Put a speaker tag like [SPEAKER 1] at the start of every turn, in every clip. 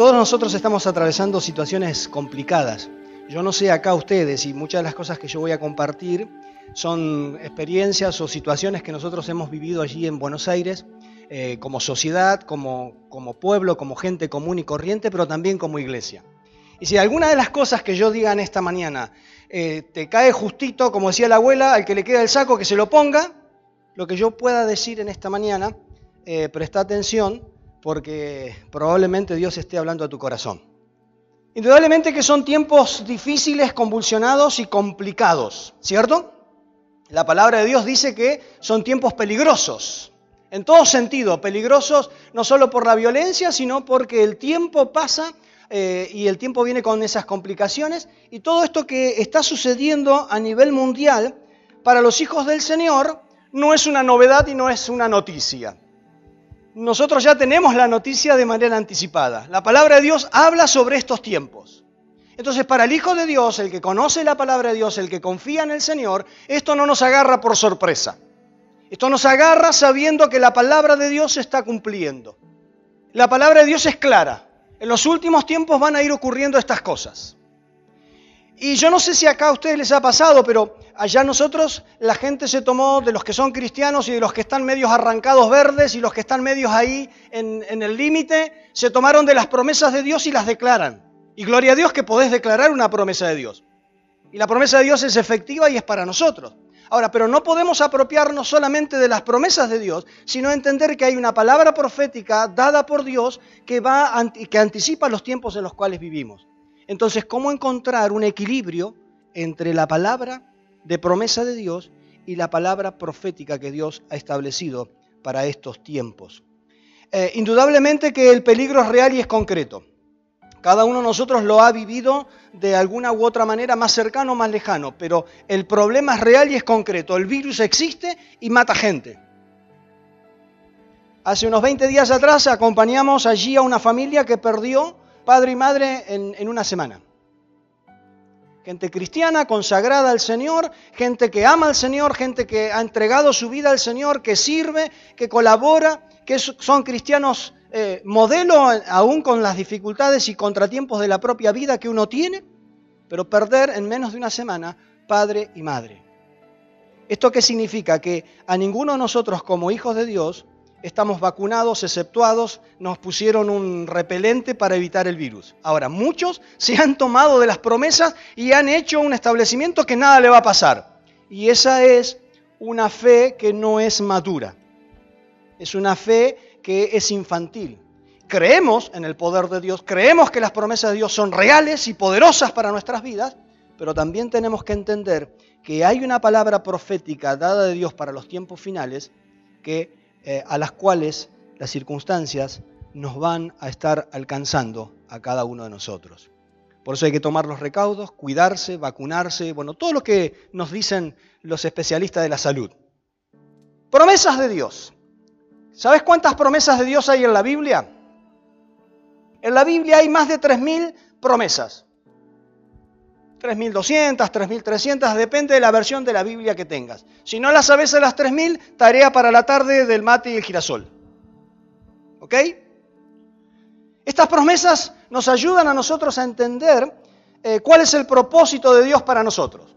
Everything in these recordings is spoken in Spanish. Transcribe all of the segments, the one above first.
[SPEAKER 1] todos nosotros estamos atravesando situaciones complicadas. Yo no sé acá ustedes y muchas de las cosas que yo voy a compartir son experiencias o situaciones que nosotros hemos vivido allí en Buenos Aires eh, como sociedad, como, como pueblo, como gente común y corriente, pero también como iglesia. Y si alguna de las cosas que yo diga en esta mañana eh, te cae justito, como decía la abuela, al que le queda el saco, que se lo ponga, lo que yo pueda decir en esta mañana, eh, presta atención, porque probablemente Dios esté hablando a tu corazón. Indudablemente que son tiempos difíciles, convulsionados y complicados, ¿cierto? La palabra de Dios dice que son tiempos peligrosos, en todo sentido, peligrosos no solo por la violencia, sino porque el tiempo pasa eh, y el tiempo viene con esas complicaciones y todo esto que está sucediendo a nivel mundial para los hijos del Señor no es una novedad y no es una noticia nosotros ya tenemos la noticia de manera anticipada. La palabra de Dios habla sobre estos tiempos. Entonces, para el Hijo de Dios, el que conoce la palabra de Dios, el que confía en el Señor, esto no nos agarra por sorpresa. Esto nos agarra sabiendo que la palabra de Dios se está cumpliendo. La palabra de Dios es clara. En los últimos tiempos van a ir ocurriendo estas cosas. Y yo no sé si acá a ustedes les ha pasado, pero allá nosotros la gente se tomó de los que son cristianos y de los que están medios arrancados verdes y los que están medios ahí en, el límite, se tomaron de las promesas de Dios y las declaran. Y gloria a Dios que podés declarar una promesa de Dios. Y la promesa de Dios es efectiva y es para nosotros. Ahora, pero no podemos apropiarnos solamente de las promesas de Dios, sino entender que hay una palabra profética dada por Dios que, va, que anticipa los tiempos en los cuales vivimos. Entonces, ¿cómo encontrar un equilibrio entre la palabra de promesa de Dios y la palabra profética que Dios ha establecido para estos tiempos? Eh, indudablemente que el peligro es real y es concreto. Cada uno de nosotros lo ha vivido de alguna u otra manera, más cercano o más lejano, pero el problema es real y es concreto. El virus existe y mata gente. Hace unos 20 días atrás acompañamos allí a una familia que perdió padre y madre en, una semana. Gente cristiana, consagrada al Señor, gente que ama al Señor, gente que ha entregado su vida al Señor, que sirve, que colabora, que son cristianos eh, modelo aún con las dificultades y contratiempos de la propia vida que uno tiene, pero perder en menos de una semana padre y madre. ¿Esto qué significa? Que a ninguno de nosotros como hijos de Dios estamos vacunados, exceptuados, nos pusieron un repelente para evitar el virus. Ahora, muchos se han tomado de las promesas y han hecho un establecimiento que nada le va a pasar. Y esa es una fe que no es madura. Es una fe que es infantil. Creemos en el poder de Dios, creemos que las promesas de Dios son reales y poderosas para nuestras vidas, pero también tenemos que entender que hay una palabra profética dada de Dios para los tiempos finales que eh, a las cuales las circunstancias nos van a estar alcanzando a cada uno de nosotros. Por eso hay que tomar los recaudos, cuidarse, vacunarse, bueno, todo lo que nos dicen los especialistas de la salud. Promesas de Dios. ¿Sabes cuántas promesas de Dios hay en la Biblia? En la Biblia hay más de 3.000 promesas. 3.200, 3.300, depende de la versión de la Biblia que tengas. Si no las sabes a las 3.000, tarea para la tarde del mate y el girasol. ¿Ok? Estas promesas nos ayudan a nosotros a entender eh, cuál es el propósito de Dios para nosotros.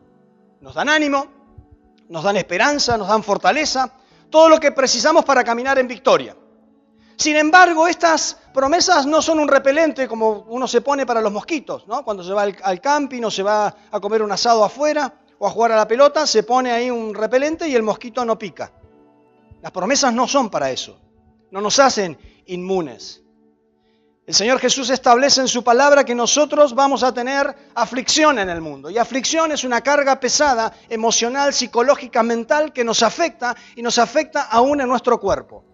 [SPEAKER 1] Nos dan ánimo, nos dan esperanza, nos dan fortaleza, todo lo que precisamos para caminar en victoria. Sin embargo, estas promesas no son un repelente como uno se pone para los mosquitos, ¿no? Cuando se va al, camping o se va a comer un asado afuera o a jugar a la pelota, se pone ahí un repelente y el mosquito no pica. Las promesas no son para eso, no nos hacen inmunes. El Señor Jesús establece en su palabra que nosotros vamos a tener aflicción en el mundo. Y aflicción es una carga pesada, emocional, psicológica, mental, que nos afecta y nos afecta aún en nuestro cuerpo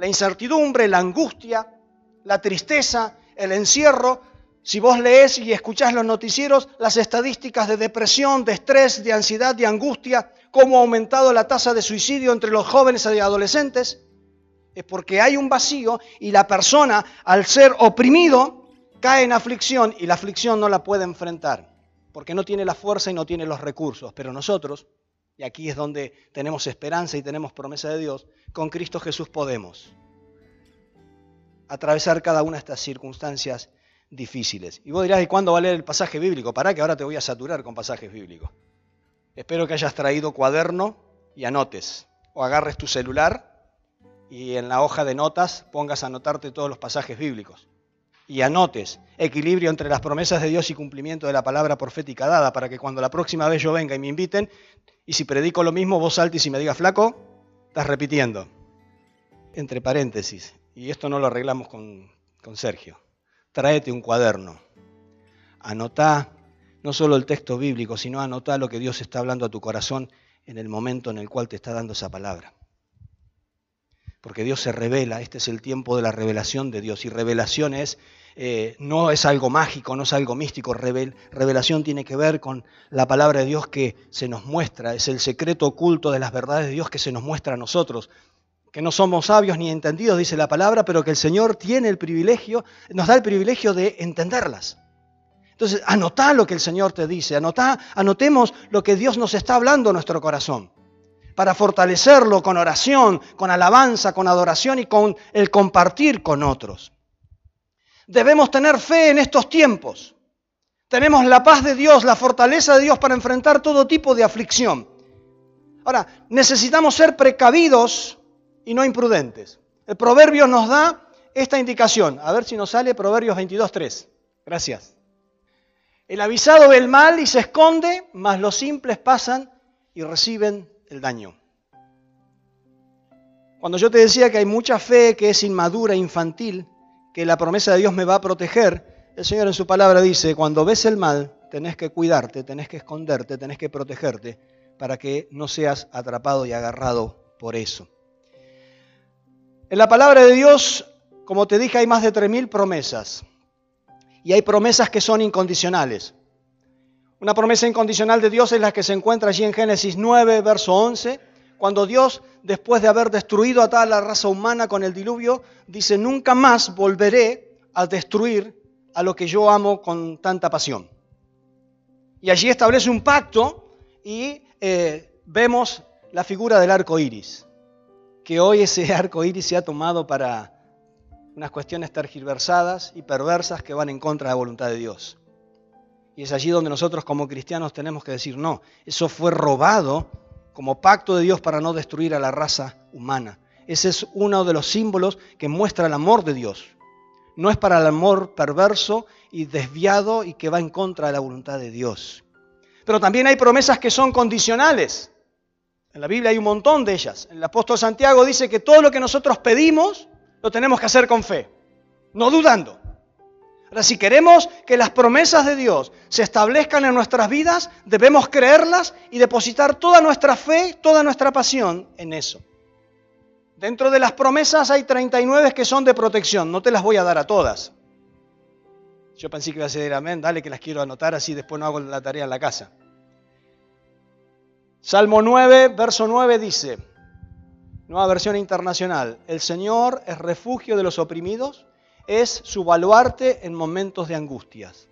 [SPEAKER 1] la incertidumbre, la angustia, la tristeza, el encierro. Si vos lees y escuchás los noticieros, las estadísticas de depresión, de estrés, de ansiedad, de angustia, cómo ha aumentado la tasa de suicidio entre los jóvenes y adolescentes, es porque hay un vacío y la persona, al ser oprimido, cae en aflicción y la aflicción no la puede enfrentar, porque no tiene la fuerza y no tiene los recursos. Pero nosotros, y aquí es donde tenemos esperanza y tenemos promesa de Dios, con Cristo Jesús podemos. atravesar cada una de estas circunstancias difíciles. Y vos dirás, ¿y cuándo va a leer el pasaje bíblico? Para que ahora te voy a saturar con pasajes bíblicos. Espero que hayas traído cuaderno y anotes. O agarres tu celular y en la hoja de notas pongas a anotarte todos los pasajes bíblicos. Y anotes equilibrio entre las promesas de Dios y cumplimiento de la palabra profética dada, para que cuando la próxima vez yo venga y me inviten, y si predico lo mismo, vos saltes y me digas, flaco, estás repitiendo. Entre paréntesis, y esto no lo arreglamos con, con Sergio, tráete un cuaderno, anotá no solo el texto bíblico, sino anotá lo que Dios está hablando a tu corazón en el momento en el cual te está dando esa palabra porque Dios se revela, este es el tiempo de la revelación de Dios, y revelación es, eh, no es algo mágico, no es algo místico, revelación tiene que ver con la palabra de Dios que se nos muestra, es el secreto oculto de las verdades de Dios que se nos muestra a nosotros, que no somos sabios ni entendidos, dice la palabra, pero que el Señor tiene el privilegio, nos da el privilegio de entenderlas. Entonces, anotá lo que el Señor te dice, anotá, anotemos lo que Dios nos está hablando a nuestro corazón para fortalecerlo con oración, con alabanza, con adoración y con el compartir con otros. Debemos tener fe en estos tiempos. Tenemos la paz de Dios, la fortaleza de Dios para enfrentar todo tipo de aflicción. Ahora, necesitamos ser precavidos y no imprudentes. El proverbio nos da esta indicación. A ver si nos sale Proverbios 22.3. Gracias. El avisado ve el mal y se esconde, mas los simples pasan y reciben el daño. Cuando yo te decía que hay mucha fe que es inmadura, infantil, que la promesa de Dios me va a proteger, el Señor en su palabra dice, cuando ves el mal, tenés que cuidarte, tenés que esconderte, tenés que protegerte para que no seas atrapado y agarrado por eso. En la palabra de Dios, como te dije, hay más de 3.000 promesas. Y hay promesas que son incondicionales. Una promesa incondicional de Dios es la que se encuentra allí en Génesis 9, verso 11, cuando Dios, después de haber destruido a toda la raza humana con el diluvio, dice, nunca más volveré a destruir a lo que yo amo con tanta pasión. Y allí establece un pacto y eh, vemos la figura del arco iris, que hoy ese arco iris se ha tomado para unas cuestiones tergiversadas y perversas que van en contra de la voluntad de Dios. Y es allí donde nosotros como cristianos tenemos que decir, no, eso fue robado como pacto de Dios para no destruir a la raza humana. Ese es uno de los símbolos que muestra el amor de Dios. No es para el amor perverso y desviado y que va en contra de la voluntad de Dios. Pero también hay promesas que son condicionales. En la Biblia hay un montón de ellas. El apóstol Santiago dice que todo lo que nosotros pedimos lo tenemos que hacer con fe, no dudando. Ahora, si queremos que las promesas de Dios se establezcan en nuestras vidas, debemos creerlas y depositar toda nuestra fe, toda nuestra pasión en eso. Dentro de las promesas hay 39 que son de protección, no te las voy a dar a todas. Yo pensé que iba a ser amén, dale que las quiero anotar, así después no hago la tarea en la casa. Salmo 9, verso 9 dice, nueva versión internacional, el Señor es refugio de los oprimidos es su baluarte en momentos de angustias.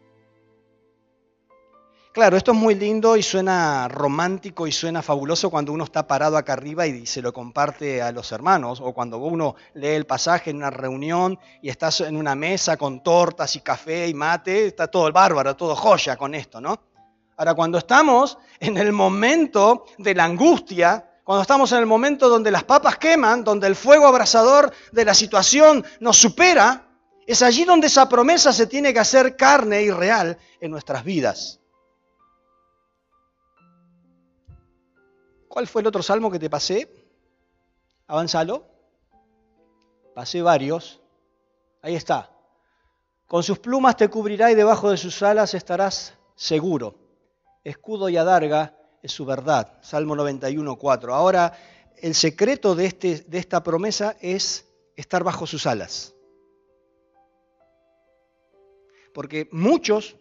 [SPEAKER 1] Claro, esto es muy lindo y suena romántico y suena fabuloso cuando uno está parado acá arriba y se lo comparte a los hermanos, o cuando uno lee el pasaje en una reunión y estás en una mesa con tortas y café y mate, está todo el bárbaro, todo joya con esto, ¿no? Ahora, cuando estamos en el momento de la angustia, cuando estamos en el momento donde las papas queman, donde el fuego abrasador de la situación nos supera, es allí donde esa promesa se tiene que hacer carne y real en nuestras vidas. ¿Cuál fue el otro salmo que te pasé? Avanzalo. Pasé varios. Ahí está. Con sus plumas te cubrirá y debajo de sus alas estarás seguro. Escudo y adarga es su verdad. Salmo 91, 4. Ahora, el secreto de, este, de esta promesa es estar bajo sus alas. Porque muchos,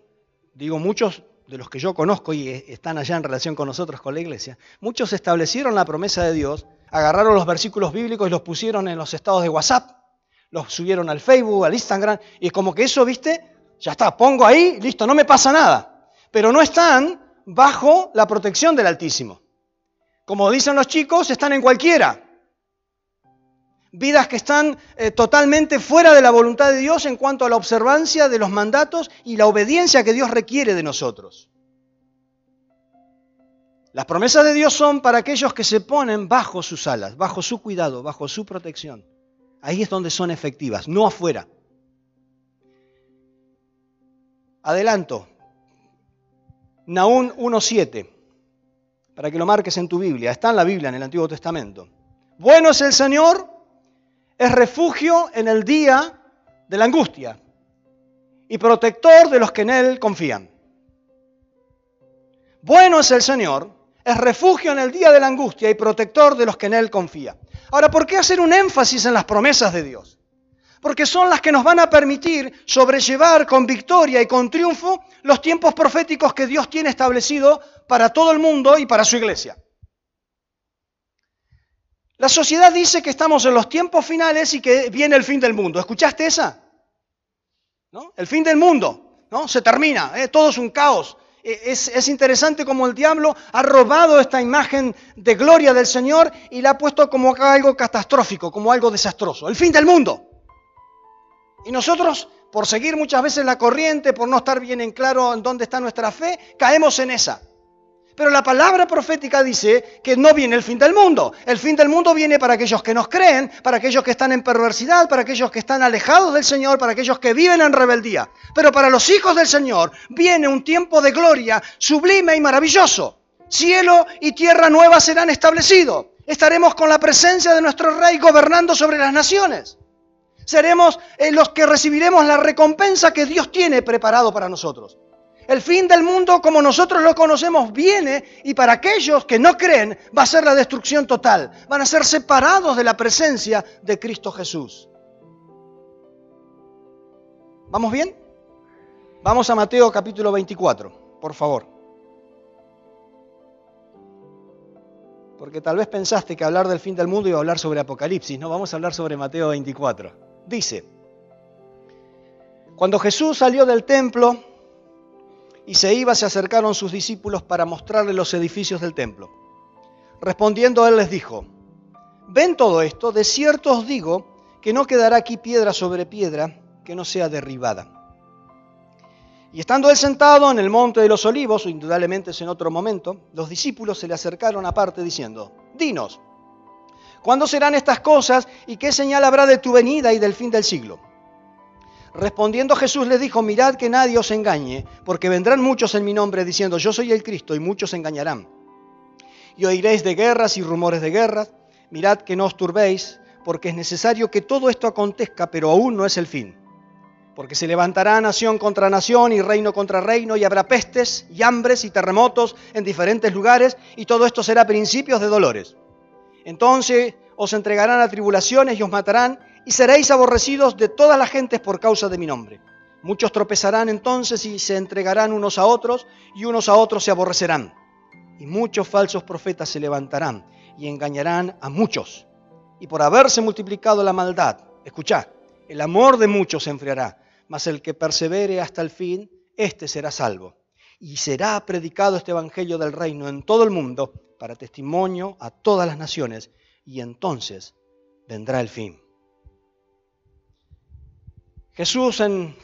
[SPEAKER 1] digo muchos de los que yo conozco y están allá en relación con nosotros, con la iglesia, muchos establecieron la promesa de Dios, agarraron los versículos bíblicos y los pusieron en los estados de WhatsApp, los subieron al Facebook, al Instagram, y es como que eso, viste, ya está, pongo ahí, listo, no me pasa nada. Pero no están bajo la protección del Altísimo. Como dicen los chicos, están en cualquiera. Vidas que están eh, totalmente fuera de la voluntad de Dios en cuanto a la observancia de los mandatos y la obediencia que Dios requiere de nosotros. Las promesas de Dios son para aquellos que se ponen bajo sus alas, bajo su cuidado, bajo su protección. Ahí es donde son efectivas, no afuera. Adelanto. Naún 1.7, para que lo marques en tu Biblia. Está en la Biblia, en el Antiguo Testamento. Bueno es el Señor, es refugio en el día de la angustia y protector de los que en Él confían. Bueno es el Señor, es refugio en el día de la angustia y protector de los que en Él confían. Ahora, ¿por qué hacer un énfasis en las promesas de Dios? Porque son las que nos van a permitir sobrellevar con victoria y con triunfo los tiempos proféticos que Dios tiene establecido para todo el mundo y para su iglesia. La sociedad dice que estamos en los tiempos finales y que viene el fin del mundo. ¿Escuchaste esa? ¿No? El fin del mundo, ¿no? Se termina, ¿eh? todo es un caos. E, es, interesante como el diablo ha robado esta imagen de gloria del Señor y la ha puesto como algo catastrófico, como algo desastroso. El fin del mundo. Y nosotros, por seguir muchas veces la corriente, por no estar bien en claro en dónde está nuestra fe, caemos en esa. Pero la palabra profética dice que no viene el fin del mundo. El fin del mundo viene para aquellos que nos creen, para aquellos que están en perversidad, para aquellos que están alejados del Señor, para aquellos que viven en rebeldía. Pero para los hijos del Señor viene un tiempo de gloria sublime y maravilloso. Cielo y tierra nueva serán establecidos. Estaremos con la presencia de nuestro Rey gobernando sobre las naciones. Seremos eh, los que recibiremos la recompensa que Dios tiene preparado para nosotros. El fin del mundo como nosotros lo conocemos viene y para aquellos que no creen va a ser la destrucción total. Van a ser separados de la presencia de Cristo Jesús. ¿Vamos bien? Vamos a Mateo capítulo 24, por favor. Porque tal vez pensaste que hablar del fin del mundo iba a hablar sobre Apocalipsis. No, vamos a hablar sobre Mateo 24. Dice, cuando Jesús salió del templo, y se iba, se acercaron sus discípulos para mostrarle los edificios del templo. Respondiendo él les dijo, ¿ven todo esto? De cierto os digo que no quedará aquí piedra sobre piedra que no sea derribada. Y estando él sentado en el monte de los olivos, o indudablemente es en otro momento, los discípulos se le acercaron aparte diciendo, Dinos, ¿cuándo serán estas cosas y qué señal habrá de tu venida y del fin del siglo? Respondiendo Jesús les dijo, mirad que nadie os engañe, porque vendrán muchos en mi nombre diciendo, yo soy el Cristo, y muchos engañarán. Y oiréis de guerras y rumores de guerras, mirad que no os turbéis, porque es necesario que todo esto acontezca, pero aún no es el fin. Porque se levantará nación contra nación y reino contra reino, y habrá pestes y hambres y terremotos en diferentes lugares, y todo esto será principios de dolores. Entonces os entregarán a tribulaciones y os matarán, y seréis aborrecidos de todas las gentes por causa de mi nombre. Muchos tropezarán entonces y se entregarán unos a otros, y unos a otros se aborrecerán. Y muchos falsos profetas se levantarán y engañarán a muchos. Y por haberse multiplicado la maldad, escuchad, el amor de muchos se enfriará, mas el que persevere hasta el fin, éste será salvo. Y será predicado este Evangelio del reino en todo el mundo para testimonio a todas las naciones, y entonces vendrá el fin. Jesús en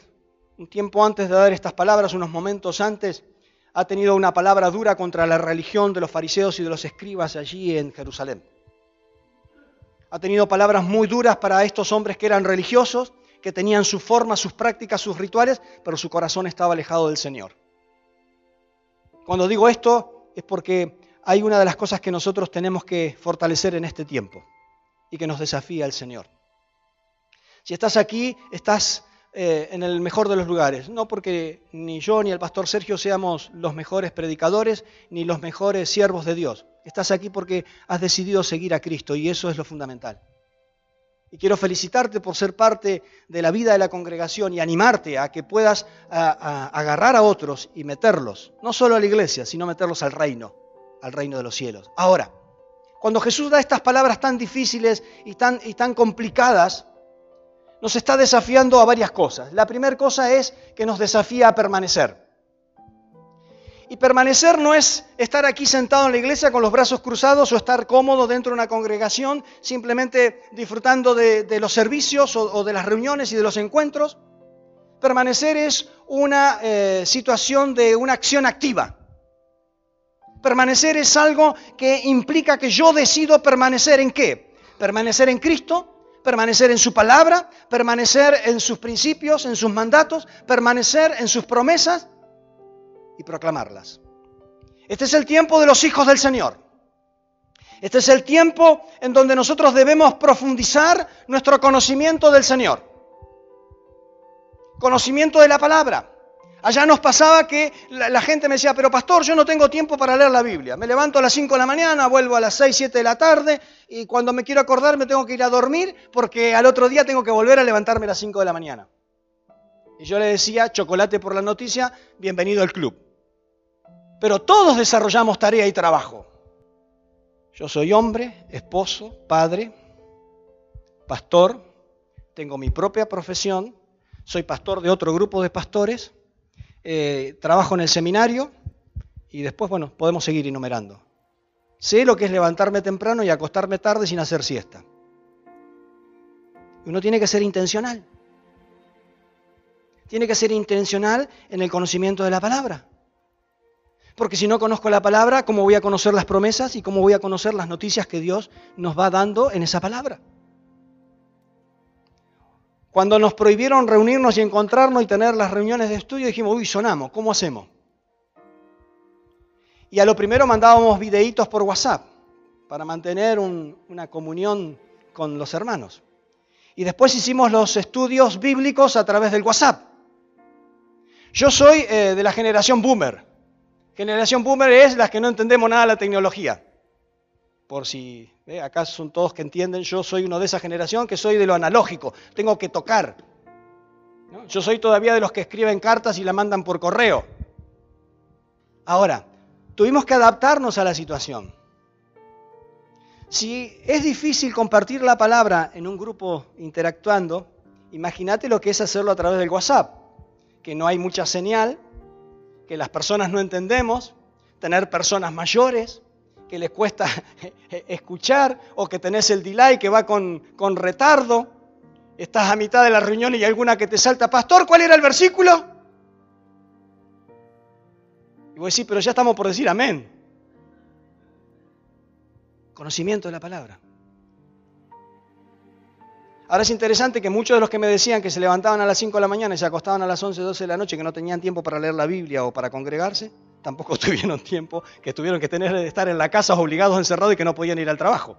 [SPEAKER 1] un tiempo antes de dar estas palabras, unos momentos antes, ha tenido una palabra dura contra la religión de los fariseos y de los escribas allí en Jerusalén. Ha tenido palabras muy duras para estos hombres que eran religiosos, que tenían su forma, sus prácticas, sus rituales, pero su corazón estaba alejado del Señor. Cuando digo esto es porque hay una de las cosas que nosotros tenemos que fortalecer en este tiempo y que nos desafía el Señor. Si estás aquí, estás eh, en el mejor de los lugares. No porque ni yo ni el pastor Sergio seamos los mejores predicadores ni los mejores siervos de Dios. Estás aquí porque has decidido seguir a Cristo y eso es lo fundamental. Y quiero felicitarte por ser parte de la vida de la congregación y animarte a que puedas agarrar a otros y meterlos, no solo a la iglesia, sino meterlos al reino, al reino de los cielos. Ahora, cuando Jesús da estas palabras tan difíciles y tan, y tan complicadas, nos está desafiando a varias cosas. La primera cosa es que nos desafía a permanecer. Y permanecer no es estar aquí sentado en la iglesia con los brazos cruzados o estar cómodo dentro de una congregación simplemente disfrutando de, los servicios o, de las reuniones y de los encuentros. Permanecer es una eh, situación de una acción activa. Permanecer es algo que implica que yo decido permanecer en qué? Permanecer en Cristo, permanecer en su palabra, permanecer en sus principios, en sus mandatos, permanecer en sus promesas y proclamarlas. Este es el tiempo de los hijos del Señor. Este es el tiempo en donde nosotros debemos profundizar nuestro conocimiento del Señor. Conocimiento de la palabra. Allá nos pasaba que la, gente me decía, pero pastor, yo no tengo tiempo para leer la Biblia. Me levanto a las 5 de la mañana, vuelvo a las 6, 7 de la tarde y cuando me quiero acordar me tengo que ir a dormir porque al otro día tengo que volver a levantarme a las 5 de la mañana. Y yo le decía, chocolate por la noticia, bienvenido al club pero todos desarrollamos tarea y trabajo. Yo soy hombre, esposo, padre, pastor, tengo mi propia profesión, soy pastor de otro grupo de pastores, eh, trabajo en el seminario y después, bueno, podemos seguir enumerando. Sé lo que es levantarme temprano y acostarme tarde sin hacer siesta. Uno tiene que ser intencional. Tiene que ser intencional en el conocimiento de la palabra. Porque si no conozco la palabra, ¿cómo voy a conocer las promesas y cómo voy a conocer las noticias que Dios nos va dando en esa palabra? Cuando nos prohibieron reunirnos y encontrarnos y tener las reuniones de estudio, dijimos, uy, sonamos, ¿cómo hacemos? Y a lo primero mandábamos videitos por WhatsApp para mantener una comunión con los hermanos. Y después hicimos los estudios bíblicos a través del WhatsApp. Yo soy eh, de la generación boomer. Generación boomer es las que no entendemos nada de la tecnología. Por si acá son todos que entienden, yo soy uno de esa generación que soy de lo analógico, tengo que tocar. Yo soy todavía de los que escriben cartas y la mandan por correo. Ahora, tuvimos que adaptarnos a la situación. Si es difícil compartir la palabra en un grupo interactuando, imagínate lo que es hacerlo a través del WhatsApp, que no hay mucha señal, que las personas no entendemos, tener personas mayores que les cuesta escuchar o que tenés el delay que va con, con retardo, estás a mitad de la reunión y hay alguna que te salta, pastor, ¿cuál era el versículo? Y vos decís, pero ya estamos por decir amén. Conocimiento de la palabra. Ahora es interesante que muchos de los que me decían que se levantaban a las 5 de la mañana y se acostaban a las 11, 12 de la noche, que no tenían tiempo para leer la Biblia o para congregarse, tampoco tuvieron tiempo, que tuvieron que tener, estar en la casa obligados, encerrados y que no podían ir al trabajo.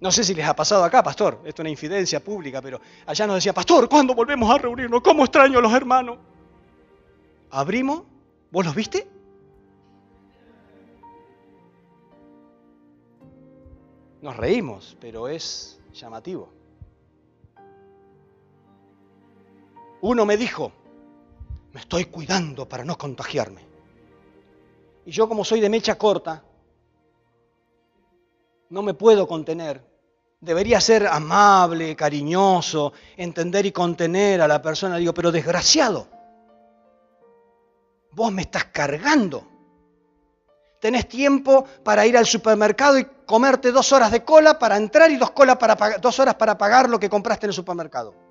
[SPEAKER 1] No sé si les ha pasado acá, pastor, esto es una infidencia pública, pero allá nos decía, pastor, ¿cuándo volvemos a reunirnos? ¿Cómo extraño a los hermanos? Abrimos, ¿vos los viste? Nos reímos, pero es llamativo. Uno me dijo, estoy cuidando para no contagiarme. Y yo como soy de mecha corta, no me puedo contener. Debería ser amable, cariñoso, entender y contener a la persona. Digo, pero desgraciado, vos me estás cargando. Tenés tiempo para ir al supermercado y comerte dos horas de cola para entrar y dos, para dos horas para pagar lo que compraste en el supermercado.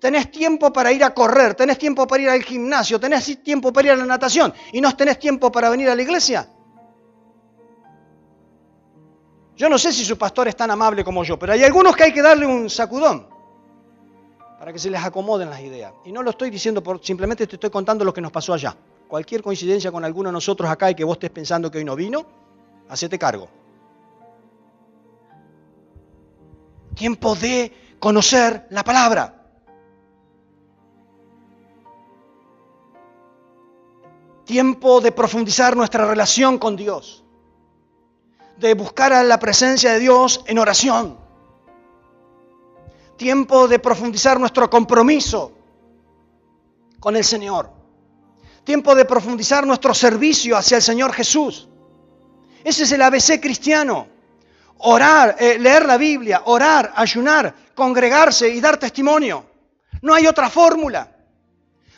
[SPEAKER 1] Tenés tiempo para ir a correr, tenés tiempo para ir al gimnasio, tenés tiempo para ir a la natación y no tenés tiempo para venir a la iglesia. Yo no sé si su pastor es tan amable como yo, pero hay algunos que hay que darle un sacudón para que se les acomoden las ideas. Y no lo estoy diciendo por, simplemente te estoy contando lo que nos pasó allá. Cualquier coincidencia con alguno de nosotros acá y que vos estés pensando que hoy no vino, hacete cargo. Tiempo de conocer la palabra. Tiempo de profundizar nuestra relación con Dios. De buscar a la presencia de Dios en oración. Tiempo de profundizar nuestro compromiso con el Señor tiempo de profundizar nuestro servicio hacia el Señor Jesús. Ese es el ABC cristiano. Orar, eh, leer la Biblia, orar, ayunar, congregarse y dar testimonio. No hay otra fórmula.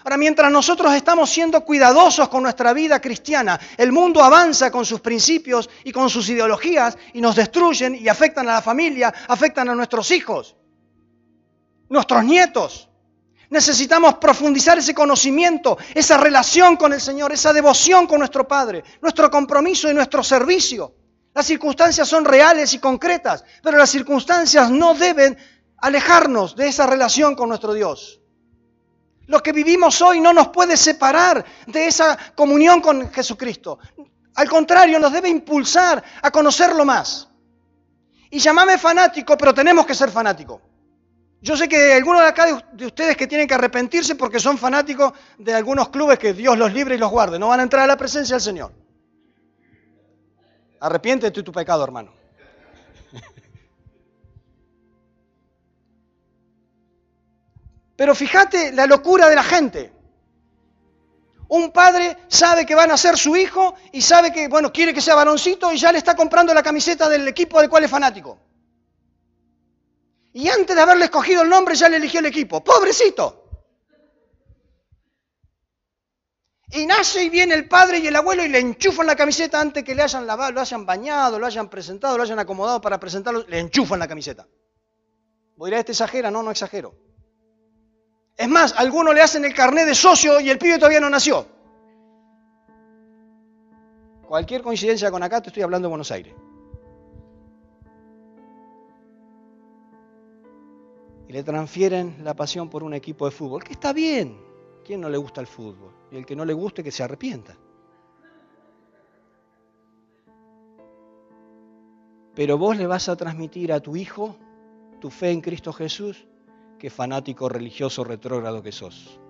[SPEAKER 1] Ahora, mientras nosotros estamos siendo cuidadosos con nuestra vida cristiana, el mundo avanza con sus principios y con sus ideologías y nos destruyen y afectan a la familia, afectan a nuestros hijos, nuestros nietos. Necesitamos profundizar ese conocimiento, esa relación con el Señor, esa devoción con nuestro Padre, nuestro compromiso y nuestro servicio. Las circunstancias son reales y concretas, pero las circunstancias no deben alejarnos de esa relación con nuestro Dios. Lo que vivimos hoy no nos puede separar de esa comunión con Jesucristo. Al contrario, nos debe impulsar a conocerlo más. Y llamame fanático, pero tenemos que ser fanáticos. Yo sé que algunos de acá de ustedes que tienen que arrepentirse porque son fanáticos de algunos clubes que Dios los libre y los guarde. No van a entrar a la presencia del Señor. Arrepiéntete de tu pecado, hermano. Pero fíjate la locura de la gente. Un padre sabe que van a ser su hijo y sabe que, bueno, quiere que sea varoncito y ya le está comprando la camiseta del equipo del cual es fanático. Y antes de haberle escogido el nombre ya le eligió el equipo. Pobrecito. Y nace y viene el padre y el abuelo y le enchufan la camiseta antes que le hayan lavado, lo hayan bañado, lo hayan presentado, lo hayan acomodado para presentarlo, le enchufan la camiseta. Voy a ir a este exagera, no, no exagero. Es más, algunos le hacen el carnet de socio y el pibe todavía no nació. Cualquier coincidencia con acá, te estoy hablando de Buenos Aires. Y le transfieren la pasión por un equipo de fútbol, que está bien. ¿Quién no le gusta el fútbol? Y el que no le guste, que se arrepienta. Pero vos le vas a transmitir a tu hijo tu fe en Cristo Jesús qué fanático religioso retrógrado que sos.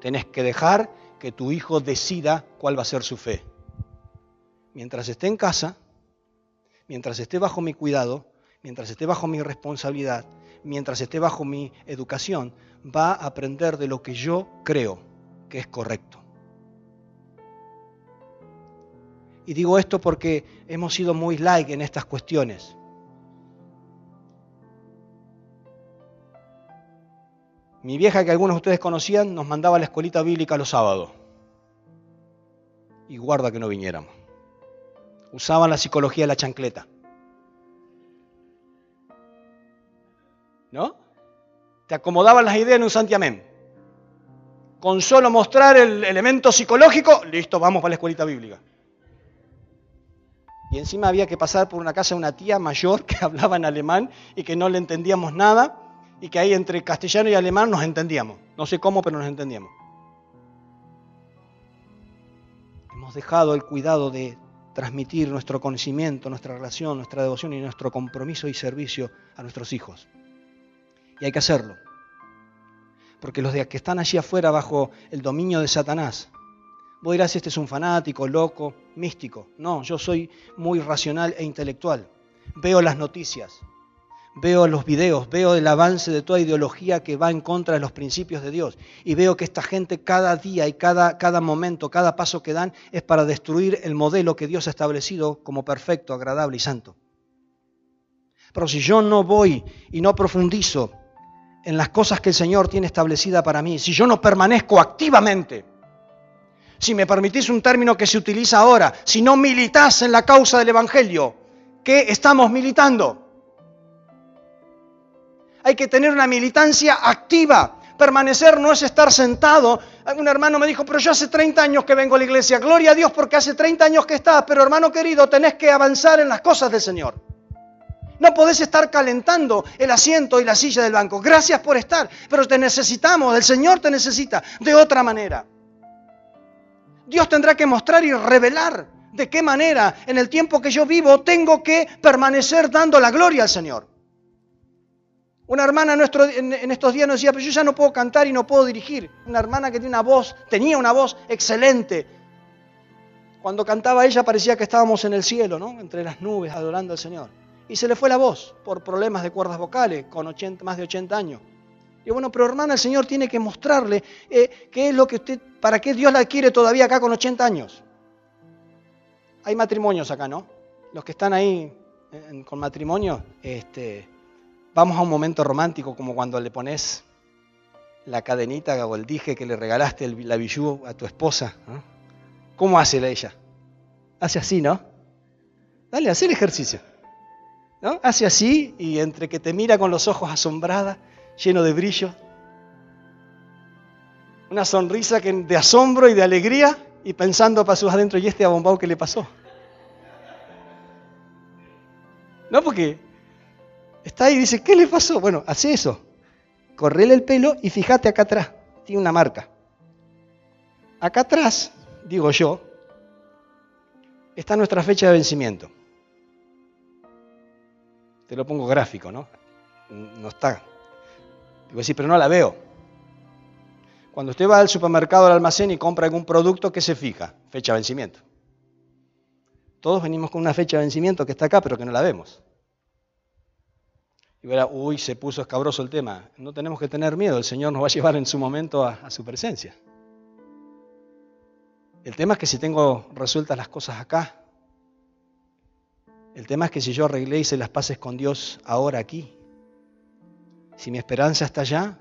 [SPEAKER 1] Tenés que dejar que tu hijo decida cuál va a ser su fe. Mientras esté en casa, mientras esté bajo mi cuidado, mientras esté bajo mi responsabilidad, mientras esté bajo mi educación, va a aprender de lo que yo creo que es correcto. Y digo esto porque hemos sido muy like en estas cuestiones. Mi vieja, que algunos de ustedes conocían, nos mandaba a la escuelita bíblica los sábados. Y guarda que no viniéramos. Usaban la psicología de la chancleta. ¿No? Te acomodaban las ideas en un santiamén. Con solo mostrar el elemento psicológico, listo, vamos para la escuelita bíblica. Y encima había que pasar por una casa de una tía mayor que hablaba en alemán y que no le entendíamos nada y que ahí entre castellano y alemán nos entendíamos. No sé cómo, pero nos entendíamos. Hemos dejado el cuidado de transmitir nuestro conocimiento, nuestra relación, nuestra devoción y nuestro compromiso y servicio a nuestros hijos. Y hay que hacerlo. Porque los que están allí afuera bajo el dominio de Satanás, vos dirás, este es un fanático, loco, místico. No, yo soy muy racional e intelectual. Veo las noticias, veo los videos, veo el avance de toda ideología que va en contra de los principios de Dios. Y veo que esta gente cada día y cada, cada momento, cada paso que dan es para destruir el modelo que Dios ha establecido como perfecto, agradable y santo. Pero si yo no voy y no profundizo en las cosas que el Señor tiene establecida para mí, si yo no permanezco activamente, si me permitís un término que se utiliza ahora, si no militas en la causa del Evangelio, ¿qué estamos militando? Hay que tener una militancia activa. Permanecer no es estar sentado. Un hermano me dijo, pero yo hace 30 años que vengo a la iglesia. Gloria a Dios porque hace 30 años que estás, pero hermano querido, tenés que avanzar en las cosas del Señor. No podés estar calentando el asiento y la silla del banco. Gracias por estar, pero te necesitamos, el Señor te necesita de otra manera. Dios tendrá que mostrar y revelar de qué manera en el tiempo que yo vivo tengo que permanecer dando la gloria al Señor. Una hermana nuestro, en, estos días nos decía, pero yo ya no puedo cantar y no puedo dirigir. Una hermana que tiene una voz, tenía una voz excelente. Cuando cantaba ella parecía que estábamos en el cielo, ¿no? Entre las nubes, adorando al Señor. Y se le fue la voz por problemas de cuerdas vocales, con más de 80 años. Y bueno, pero hermana, el Señor tiene que mostrarle eh, qué es lo que usted, para qué Dios la quiere todavía acá con 80 años. Hay matrimonios acá, ¿no? Los que están ahí con matrimonio, este, vamos a un momento romántico como cuando le pones la cadenita o el dije que le regalaste el, la bijú a tu esposa. ¿Cómo hace ella? Hace así, ¿no? Dale, hace el ejercicio. ¿No? Hace así y entre que te mira con los ojos asombrada, lleno de brillo, una sonrisa que, de asombro y de alegría y pensando para sus adentro, ¿y este abombado qué le pasó? No, porque está ahí y dice, ¿qué le pasó? Bueno, hace eso. Correle el pelo y fíjate acá atrás. Tiene una marca. Acá atrás, digo yo, está nuestra fecha de vencimiento. Te lo pongo gráfico, ¿no? No está. Digo, sí, pero no la veo. Cuando usted va al supermercado, al almacén y compra algún producto, ¿qué se fija? Fecha de vencimiento. Todos venimos con una fecha de vencimiento que está acá, pero que no la vemos. Y verá, uy, se puso escabroso el tema. No tenemos que tener miedo, el Señor nos va a llevar en su momento a, su presencia. El tema es que si tengo resueltas las cosas acá, el tema es que si yo arreglé y hice las paces con Dios ahora aquí, si mi esperanza está allá,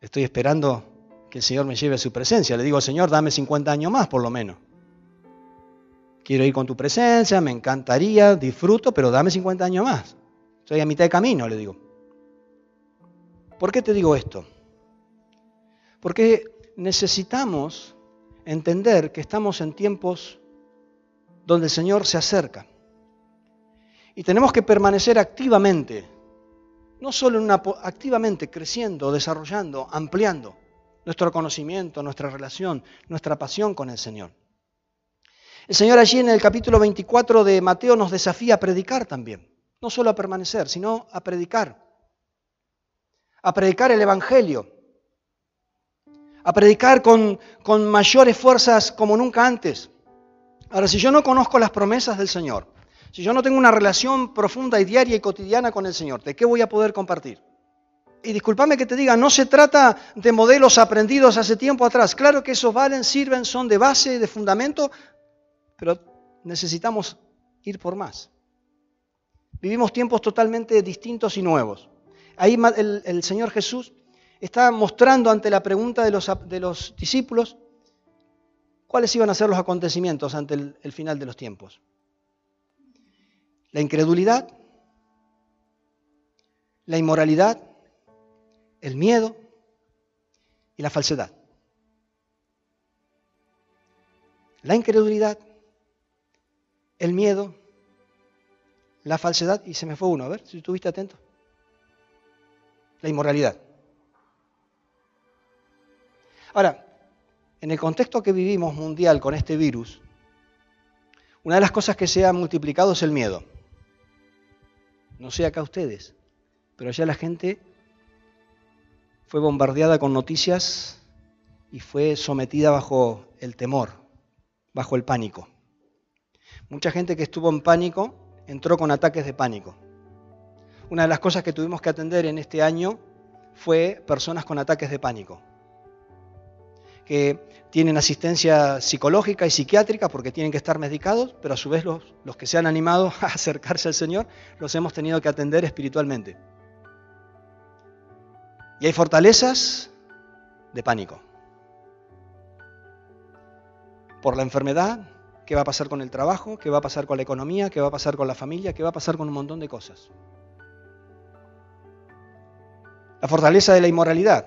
[SPEAKER 1] Estoy esperando que el Señor me lleve a su presencia. Le digo, Señor, dame 50 años más por lo menos. Quiero ir con tu presencia, me encantaría, disfruto, pero dame 50 años más. Estoy a mitad de camino, le digo. ¿Por qué te digo esto? Porque necesitamos entender que estamos en tiempos donde el Señor se acerca. Y tenemos que permanecer activamente no solo en una, activamente creciendo, desarrollando, ampliando nuestro conocimiento, nuestra relación, nuestra pasión con el Señor. El Señor allí en el capítulo 24 de Mateo nos desafía a predicar también, no solo a permanecer, sino a predicar, a predicar el Evangelio, a predicar con, mayores fuerzas como nunca antes. Ahora, si yo no conozco las promesas del Señor, si yo no tengo una relación profunda y diaria y cotidiana con el Señor, ¿de qué voy a poder compartir? Y discúlpame que te diga, no se trata de modelos aprendidos hace tiempo atrás. Claro que esos valen, sirven, son de base, de fundamento, pero necesitamos ir por más. Vivimos tiempos totalmente distintos y nuevos. Ahí el, Señor Jesús está mostrando ante la pregunta de los, de los discípulos cuáles iban a ser los acontecimientos ante el final de los tiempos la incredulidad, la inmoralidad, el miedo y la falsedad. La incredulidad, el miedo, la falsedad, y se me fue uno, a ver si estuviste atento. La inmoralidad. Ahora, en el contexto que vivimos mundial con este virus, una de las cosas que se ha multiplicado es el miedo. No sé acá ustedes, pero allá la gente fue bombardeada con noticias y fue sometida bajo el temor, bajo el pánico. Mucha gente que estuvo en pánico entró con ataques de pánico. Una de las cosas que tuvimos que atender en este año fue personas con ataques de pánico que tienen asistencia psicológica y psiquiátrica porque tienen que estar medicados, pero a su vez los, que se han animado a acercarse al Señor los hemos tenido que atender espiritualmente. Y hay fortalezas de pánico. Por la enfermedad, qué va a pasar con el trabajo, qué va a pasar con la economía, qué va a pasar con la familia, qué va a pasar con un montón de cosas. La fortaleza de la inmoralidad,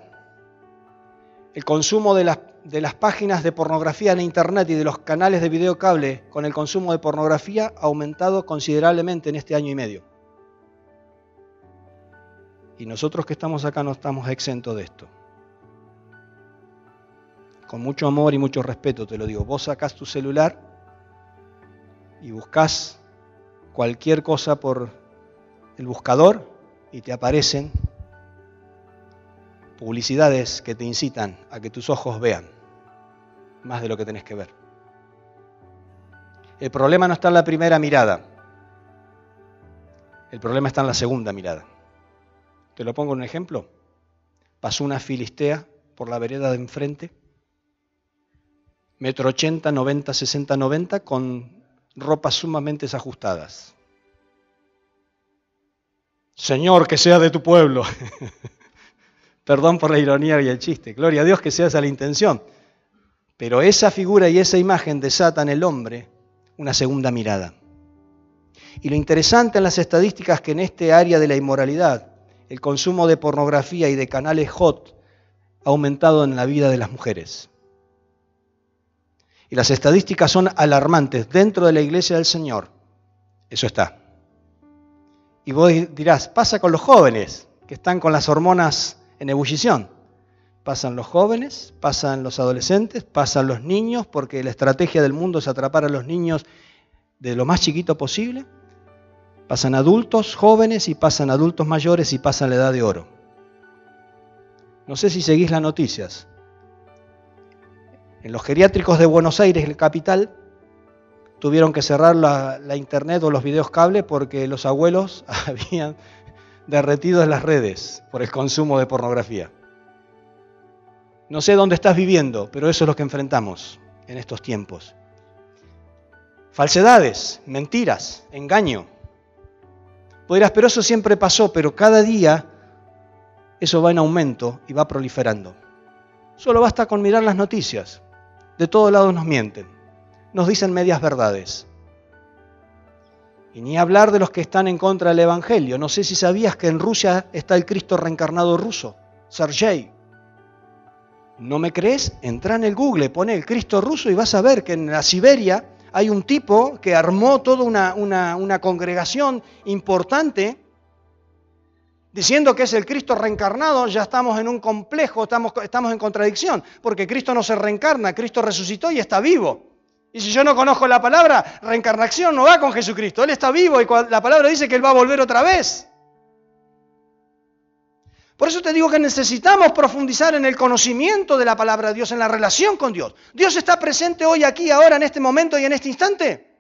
[SPEAKER 1] el consumo de las de las páginas de pornografía en Internet y de los canales de videocable con el consumo de pornografía ha aumentado considerablemente en este año y medio. Y nosotros que estamos acá no estamos exentos de esto. Con mucho amor y mucho respeto te lo digo. Vos sacás tu celular y buscas cualquier cosa por el buscador y te aparecen publicidades que te incitan a que tus ojos vean más de lo que tenés que ver. El problema no está en la primera mirada, el problema está en la segunda mirada. Te lo pongo en un ejemplo. Pasó una filistea por la vereda de enfrente, metro ochenta, noventa, sesenta, noventa, con ropas sumamente desajustadas. Señor, que sea de tu pueblo. Perdón por la ironía y el chiste. Gloria a Dios que sea esa la intención. Pero esa figura y esa imagen desatan en el hombre una segunda mirada. Y lo interesante en las estadísticas que en este área de la inmoralidad, el consumo de pornografía y de canales hot ha aumentado en la vida de las mujeres. Y las estadísticas son alarmantes dentro de la iglesia del Señor. Eso está. Y vos dirás, pasa con los jóvenes que están con las hormonas en ebullición. Pasan los jóvenes, pasan los adolescentes, pasan los niños, porque la estrategia del mundo es atrapar a los niños de lo más chiquito posible. Pasan adultos jóvenes y pasan adultos mayores y pasan la edad de oro. No sé si seguís las noticias. En los geriátricos de Buenos Aires, el capital, tuvieron que cerrar la, la internet o los videos cable porque los abuelos habían derretido las redes por el consumo de pornografía. No sé dónde estás viviendo, pero eso es lo que enfrentamos en estos tiempos. Falsedades, mentiras, engaño. Podrías, pero eso siempre pasó, pero cada día eso va en aumento y va proliferando. Solo basta con mirar las noticias. De todos lados nos mienten, nos dicen medias verdades. Y ni hablar de los que están en contra del Evangelio. No sé si sabías que en Rusia está el Cristo reencarnado ruso, Sergei. ¿No me crees? Entra en el Google, pone el Cristo ruso y vas a ver que en la Siberia hay un tipo que armó toda una, una, congregación importante diciendo que es el Cristo reencarnado, ya estamos en un complejo, estamos, estamos en contradicción, porque Cristo no se reencarna, Cristo resucitó y está vivo. Y si yo no conozco la palabra, reencarnación no va con Jesucristo, Él está vivo y la palabra dice que Él va a volver otra vez. Por eso te digo que necesitamos profundizar en el conocimiento de la palabra de Dios, en la relación con Dios. ¿Dios está presente hoy, aquí, ahora, en este momento y en este instante?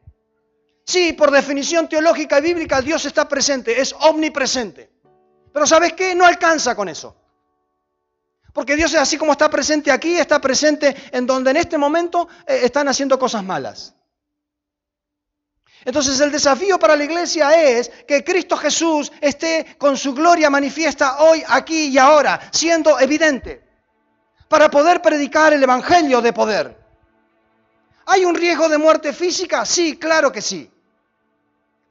[SPEAKER 1] Sí, por definición teológica y bíblica, Dios está presente, es omnipresente. Pero ¿sabes qué? No alcanza con eso. Porque Dios es así como está presente aquí, está presente en donde en este momento eh, están haciendo cosas malas. Entonces el desafío para la iglesia es que Cristo Jesús esté con su gloria manifiesta hoy, aquí y ahora, siendo evidente, para poder predicar el Evangelio de poder. ¿Hay un riesgo de muerte física? Sí, claro que sí.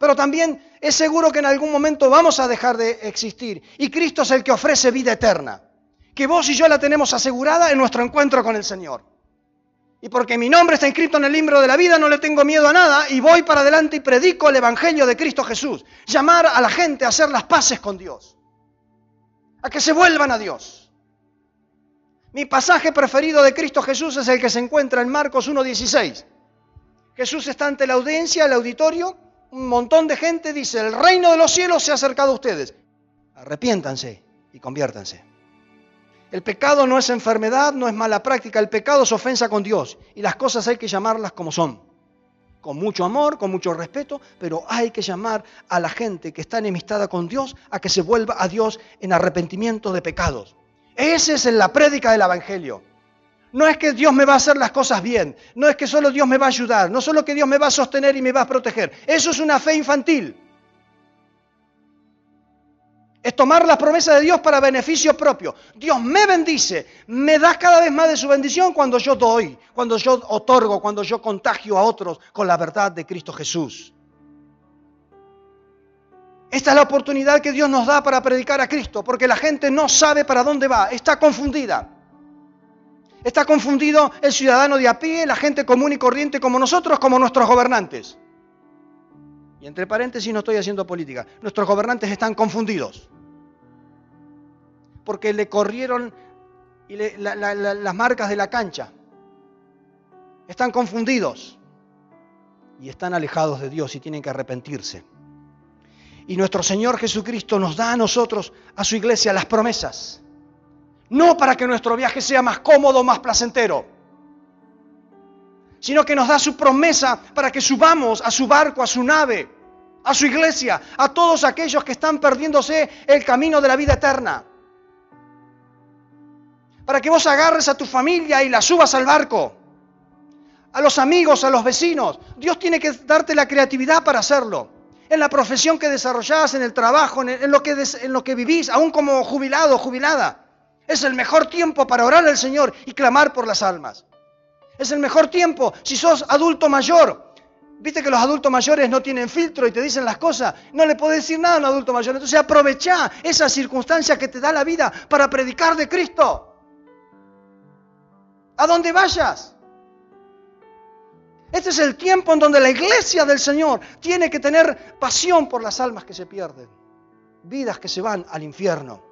[SPEAKER 1] Pero también es seguro que en algún momento vamos a dejar de existir. Y Cristo es el que ofrece vida eterna. Que vos y yo la tenemos asegurada en nuestro encuentro con el Señor. Y porque mi nombre está inscrito en el libro de la vida, no le tengo miedo a nada y voy para adelante y predico el Evangelio de Cristo Jesús. Llamar a la gente a hacer las paces con Dios. A que se vuelvan a Dios. Mi pasaje preferido de Cristo Jesús es el que se encuentra en Marcos 1.16. Jesús está ante la audiencia, el auditorio, un montón de gente dice, el reino de los cielos se ha acercado a ustedes. Arrepiéntanse y conviértanse. El pecado no es enfermedad, no es mala práctica, el pecado es ofensa con Dios y las cosas hay que llamarlas como son. Con mucho amor, con mucho respeto, pero hay que llamar a la gente que está enemistada con Dios a que se vuelva a Dios en arrepentimiento de pecados. Esa es la prédica del Evangelio. No es que Dios me va a hacer las cosas bien, no es que solo Dios me va a ayudar, no solo que Dios me va a sostener y me va a proteger. Eso es una fe infantil. Es tomar las promesas de Dios para beneficio propio. Dios me bendice, me da cada vez más de su bendición cuando yo doy, cuando yo otorgo, cuando yo contagio a otros con la verdad de Cristo Jesús. Esta es la oportunidad que Dios nos da para predicar a Cristo, porque la gente no sabe para dónde va, está confundida. Está confundido el ciudadano de a pie, la gente común y corriente como nosotros, como nuestros gobernantes. Y entre paréntesis no estoy haciendo política. Nuestros gobernantes están confundidos. Porque le corrieron las marcas de la cancha. Están confundidos. Y están alejados de Dios y tienen que arrepentirse. Y nuestro Señor Jesucristo nos da a nosotros, a su iglesia, las promesas. No para que nuestro viaje sea más cómodo, más placentero sino que nos da su promesa para que subamos a su barco, a su nave, a su iglesia, a todos aquellos que están perdiéndose el camino de la vida eterna. Para que vos agarres a tu familia y la subas al barco. A los amigos, a los vecinos. Dios tiene que darte la creatividad para hacerlo. En la profesión que desarrollás, en el trabajo, en, lo, que en lo que vivís, aún como jubilado jubilada. Es el mejor tiempo para orar al Señor y clamar por las almas. Es el mejor tiempo si sos adulto mayor. Viste que los adultos mayores no tienen filtro y te dicen las cosas. No le podés decir nada a un adulto mayor. Entonces aprovecha esa circunstancia que te da la vida para predicar de Cristo. A donde vayas. Este es el tiempo en donde la iglesia del Señor tiene que tener pasión por las almas que se pierden, vidas que se van al infierno.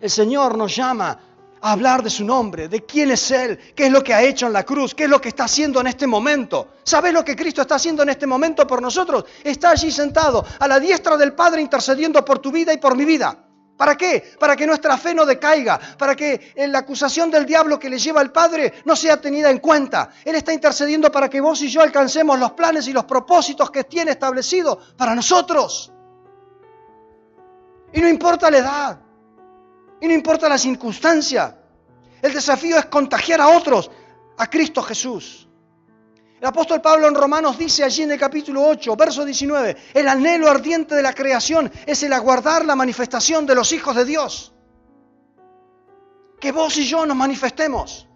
[SPEAKER 1] El Señor nos llama a hablar de su nombre, de quién es Él, qué es lo que ha hecho en la cruz, qué es lo que está haciendo en este momento. ¿Sabes lo que Cristo está haciendo en este momento por nosotros? Está allí sentado a la diestra del Padre intercediendo por tu vida y por mi vida. ¿Para qué? Para que nuestra fe no decaiga, para que la acusación del diablo que le lleva al Padre no sea tenida en cuenta. Él está intercediendo para que vos y yo alcancemos los planes y los propósitos que tiene establecido para nosotros. Y no importa la edad, y no importa la circunstancia. El desafío es contagiar a otros a Cristo Jesús. El apóstol Pablo en Romanos dice allí en el capítulo 8, verso 19, el anhelo ardiente de la creación es el aguardar la manifestación de los hijos de Dios. Que vos y yo nos manifestemos.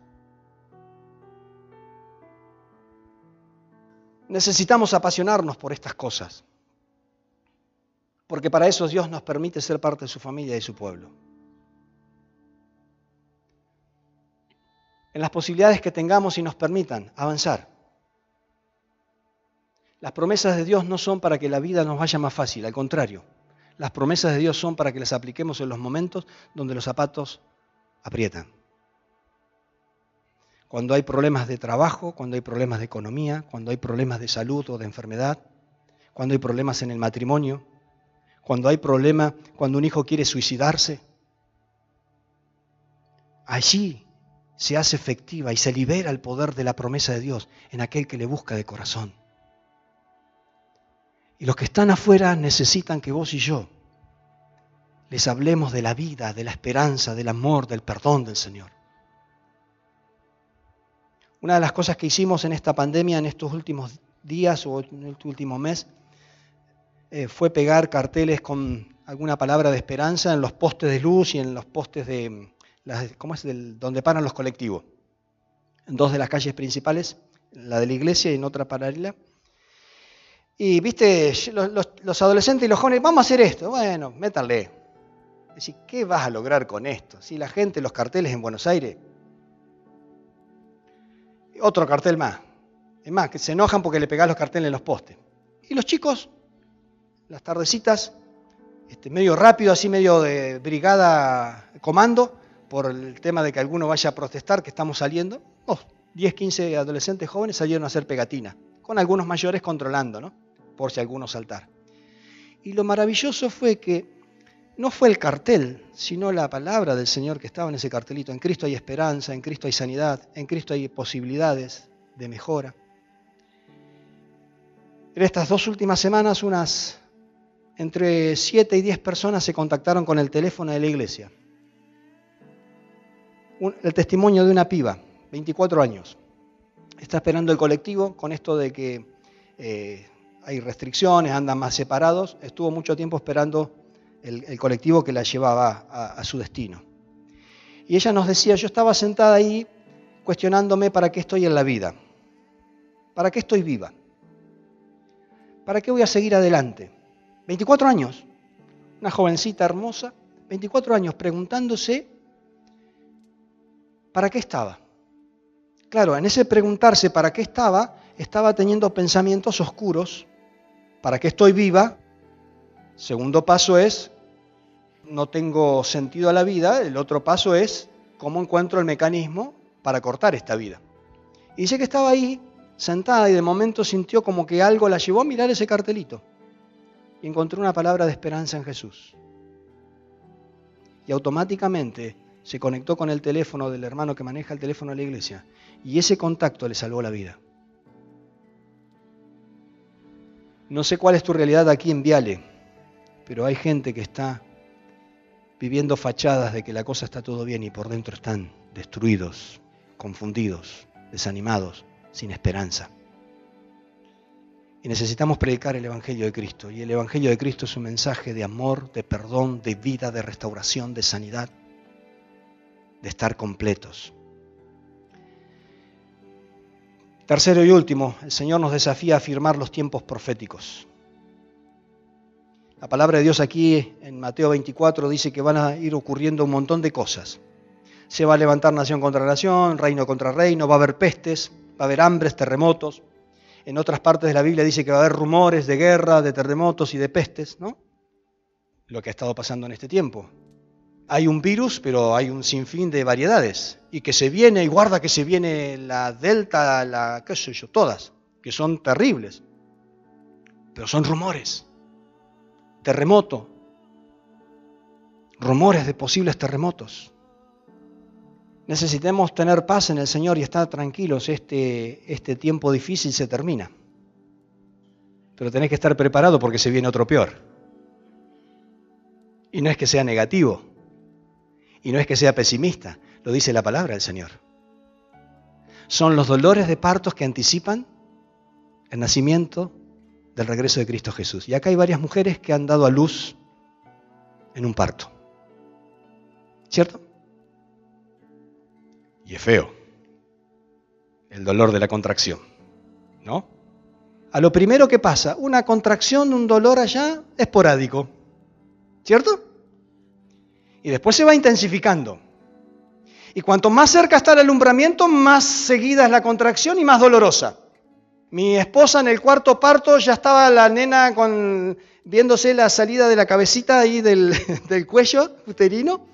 [SPEAKER 1] Necesitamos apasionarnos por estas cosas, porque para eso Dios nos permite ser parte de su familia y su pueblo. En las posibilidades que tengamos y nos permitan avanzar. Las promesas de Dios no son para que la vida nos vaya más fácil, al contrario. Las promesas de Dios son para que las apliquemos en los momentos donde los zapatos aprietan. Cuando hay problemas de trabajo, cuando hay problemas de economía, cuando hay problemas de salud o de enfermedad, cuando hay problemas en el matrimonio, cuando hay problema cuando un hijo quiere suicidarse. Allí se hace efectiva y se libera el poder de la promesa de Dios en aquel que le busca de corazón. Y los que están afuera necesitan que vos y yo les hablemos de la vida, de la esperanza, del amor, del perdón del Señor. Una de las cosas que hicimos en esta pandemia, en estos últimos días o en este último mes, eh, fue pegar carteles con alguna palabra de esperanza en los postes de luz y en los postes de, ¿cómo es? donde paran los colectivos. En dos de las calles principales, la de la iglesia y en otra paralela. Y viste, los, adolescentes y los jóvenes, vamos a hacer esto. Bueno, métanle. Decir, ¿qué vas a lograr con esto? Si la gente, los carteles en Buenos Aires. Otro cartel más. Es más, que se enojan porque le pegás los carteles en los postes. Y los chicos, las tardecitas, este, medio rápido, así medio de brigada comando, por el tema de que alguno vaya a protestar que estamos saliendo, 10, 15 adolescentes jóvenes salieron a hacer pegatina, con algunos mayores controlando, ¿no? Por si alguno saltar. Y lo maravilloso fue que no fue el cartel, sino la palabra del Señor que estaba en ese cartelito. En Cristo hay esperanza, en Cristo hay sanidad, en Cristo hay posibilidades de mejora. En estas dos últimas semanas, unas entre 7 y 10 personas se contactaron con el teléfono de la iglesia el testimonio de una piba, 24 años. Está esperando el colectivo con esto de que eh, hay restricciones, andan más separados. Estuvo mucho tiempo esperando el, colectivo que la llevaba a, su destino. Y ella nos decía, yo estaba sentada ahí cuestionándome para qué estoy en la vida, para qué estoy viva, para qué voy a seguir adelante. 24 años, una jovencita hermosa, 24 años preguntándose ¿para qué estaba? Claro, en ese preguntarse para qué estaba, estaba teniendo pensamientos oscuros. ¿Para qué estoy viva? Segundo paso es, no tengo sentido a la vida. El otro paso es, ¿cómo encuentro el mecanismo para cortar esta vida? Y dice que estaba ahí, sentada, y de momento sintió como que algo la llevó a mirar ese cartelito. Y encontró una palabra de esperanza en Jesús. Y automáticamente se conectó con el teléfono del hermano que maneja el teléfono de la iglesia y ese contacto le salvó la vida. No sé cuál es tu realidad aquí en Viale, pero hay gente que está viviendo fachadas de que la cosa está todo bien y por dentro están destruidos, confundidos, desanimados, sin esperanza. Y necesitamos predicar el Evangelio de Cristo. Y el Evangelio de Cristo es un mensaje de amor, de perdón, de vida, de restauración, de sanidad de estar completos. Tercero y último, el Señor nos desafía a afirmar los tiempos proféticos. La palabra de Dios aquí en Mateo 24 dice que van a ir ocurriendo un montón de cosas. Se va a levantar nación contra nación, reino contra reino, va a haber pestes, va a haber hambres, terremotos. En otras partes de la Biblia dice que va a haber rumores de guerra, de terremotos y de pestes, ¿no? Lo que ha estado pasando en este tiempo. Hay un virus, pero hay un sinfín de variedades. Y que se viene, y guarda que se viene la delta, la, qué sé yo, todas, que son terribles. Pero son rumores. Terremoto. Rumores de posibles terremotos. Necesitamos tener paz en el Señor y estar tranquilos. Este, este tiempo difícil se termina. Pero tenés que estar preparado porque se viene otro peor. Y no es que sea negativo. Y no es que sea pesimista. Lo dice la palabra del Señor. Son los dolores de partos que anticipan el nacimiento del regreso de Cristo Jesús. Y acá hay varias mujeres que han dado a luz en un parto. ¿Cierto? Y es feo. El dolor de la contracción. ¿No? A lo primero que pasa, una contracción, un dolor allá esporádico. ¿Cierto? Y después se va intensificando. Y cuanto más cerca está el alumbramiento, más seguida es la contracción y más dolorosa. Mi esposa en el cuarto parto ya estaba la nena con, viéndose la salida de la cabecita ahí del, del cuello uterino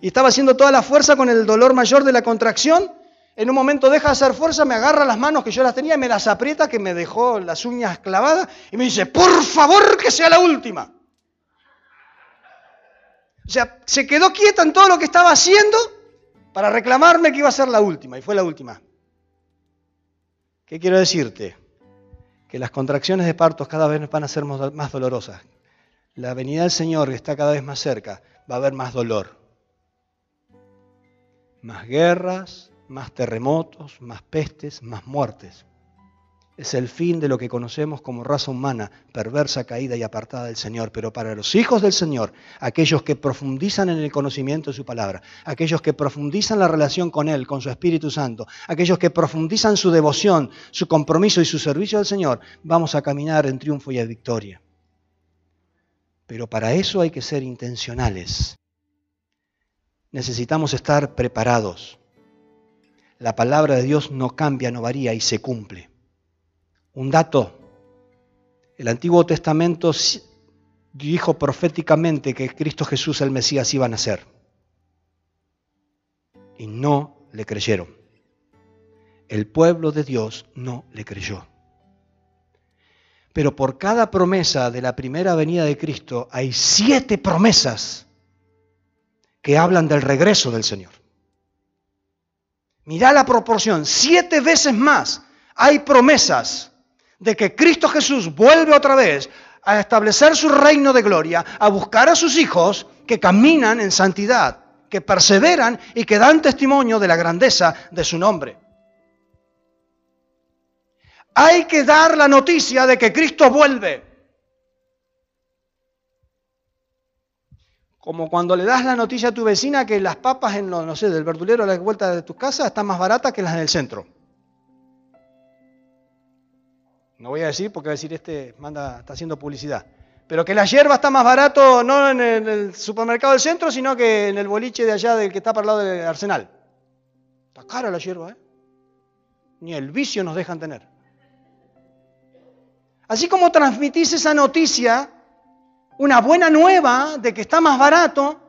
[SPEAKER 1] y estaba haciendo toda la fuerza con el dolor mayor de la contracción. En un momento deja de hacer fuerza, me agarra las manos que yo las tenía y me las aprieta, que me dejó las uñas clavadas, y me dice, por favor que sea la última. O sea, se quedó quieta en todo lo que estaba haciendo para reclamarme que iba a ser la última, y fue la última. ¿Qué quiero decirte? Que las contracciones de partos cada vez van a ser más dolorosas. La venida del Señor que está cada vez más cerca, va a haber más dolor más guerras, más terremotos, más pestes, más muertes. Es el fin de lo que conocemos como raza humana, perversa, caída y apartada del Señor. Pero para los hijos del Señor, aquellos que profundizan en el conocimiento de su palabra, aquellos que profundizan la relación con Él, con su Espíritu Santo, aquellos que profundizan su devoción, su compromiso y su servicio al Señor, vamos a caminar en triunfo y en victoria. Pero para eso hay que ser intencionales necesitamos estar preparados. La palabra de Dios no cambia, no varía y se cumple. Un dato, el Antiguo Testamento dijo proféticamente que Cristo Jesús, el Mesías, iba a nacer. Y no le creyeron. El pueblo de Dios no le creyó. Pero por cada promesa de la primera venida de Cristo hay siete promesas que hablan del regreso del Señor. Mirá la proporción, siete veces más hay promesas de que Cristo Jesús vuelve otra vez a establecer su reino de gloria, a buscar a sus hijos que caminan en santidad, que perseveran y que dan testimonio de la grandeza de su nombre. Hay que dar la noticia de que Cristo vuelve. Como cuando le das la noticia a tu vecina que las papas en, no sé, del verdulero a la vuelta de tu casa están más baratas que las del centro. No voy a decir porque va a decir este manda, está haciendo publicidad. Pero que la hierba está más barato no en el supermercado del centro, sino que en el boliche de allá del que está para el lado del arsenal. Está cara la hierba, ¿eh? Ni el vicio nos dejan tener. Así como transmitís esa noticia una buena nueva de que está más barato,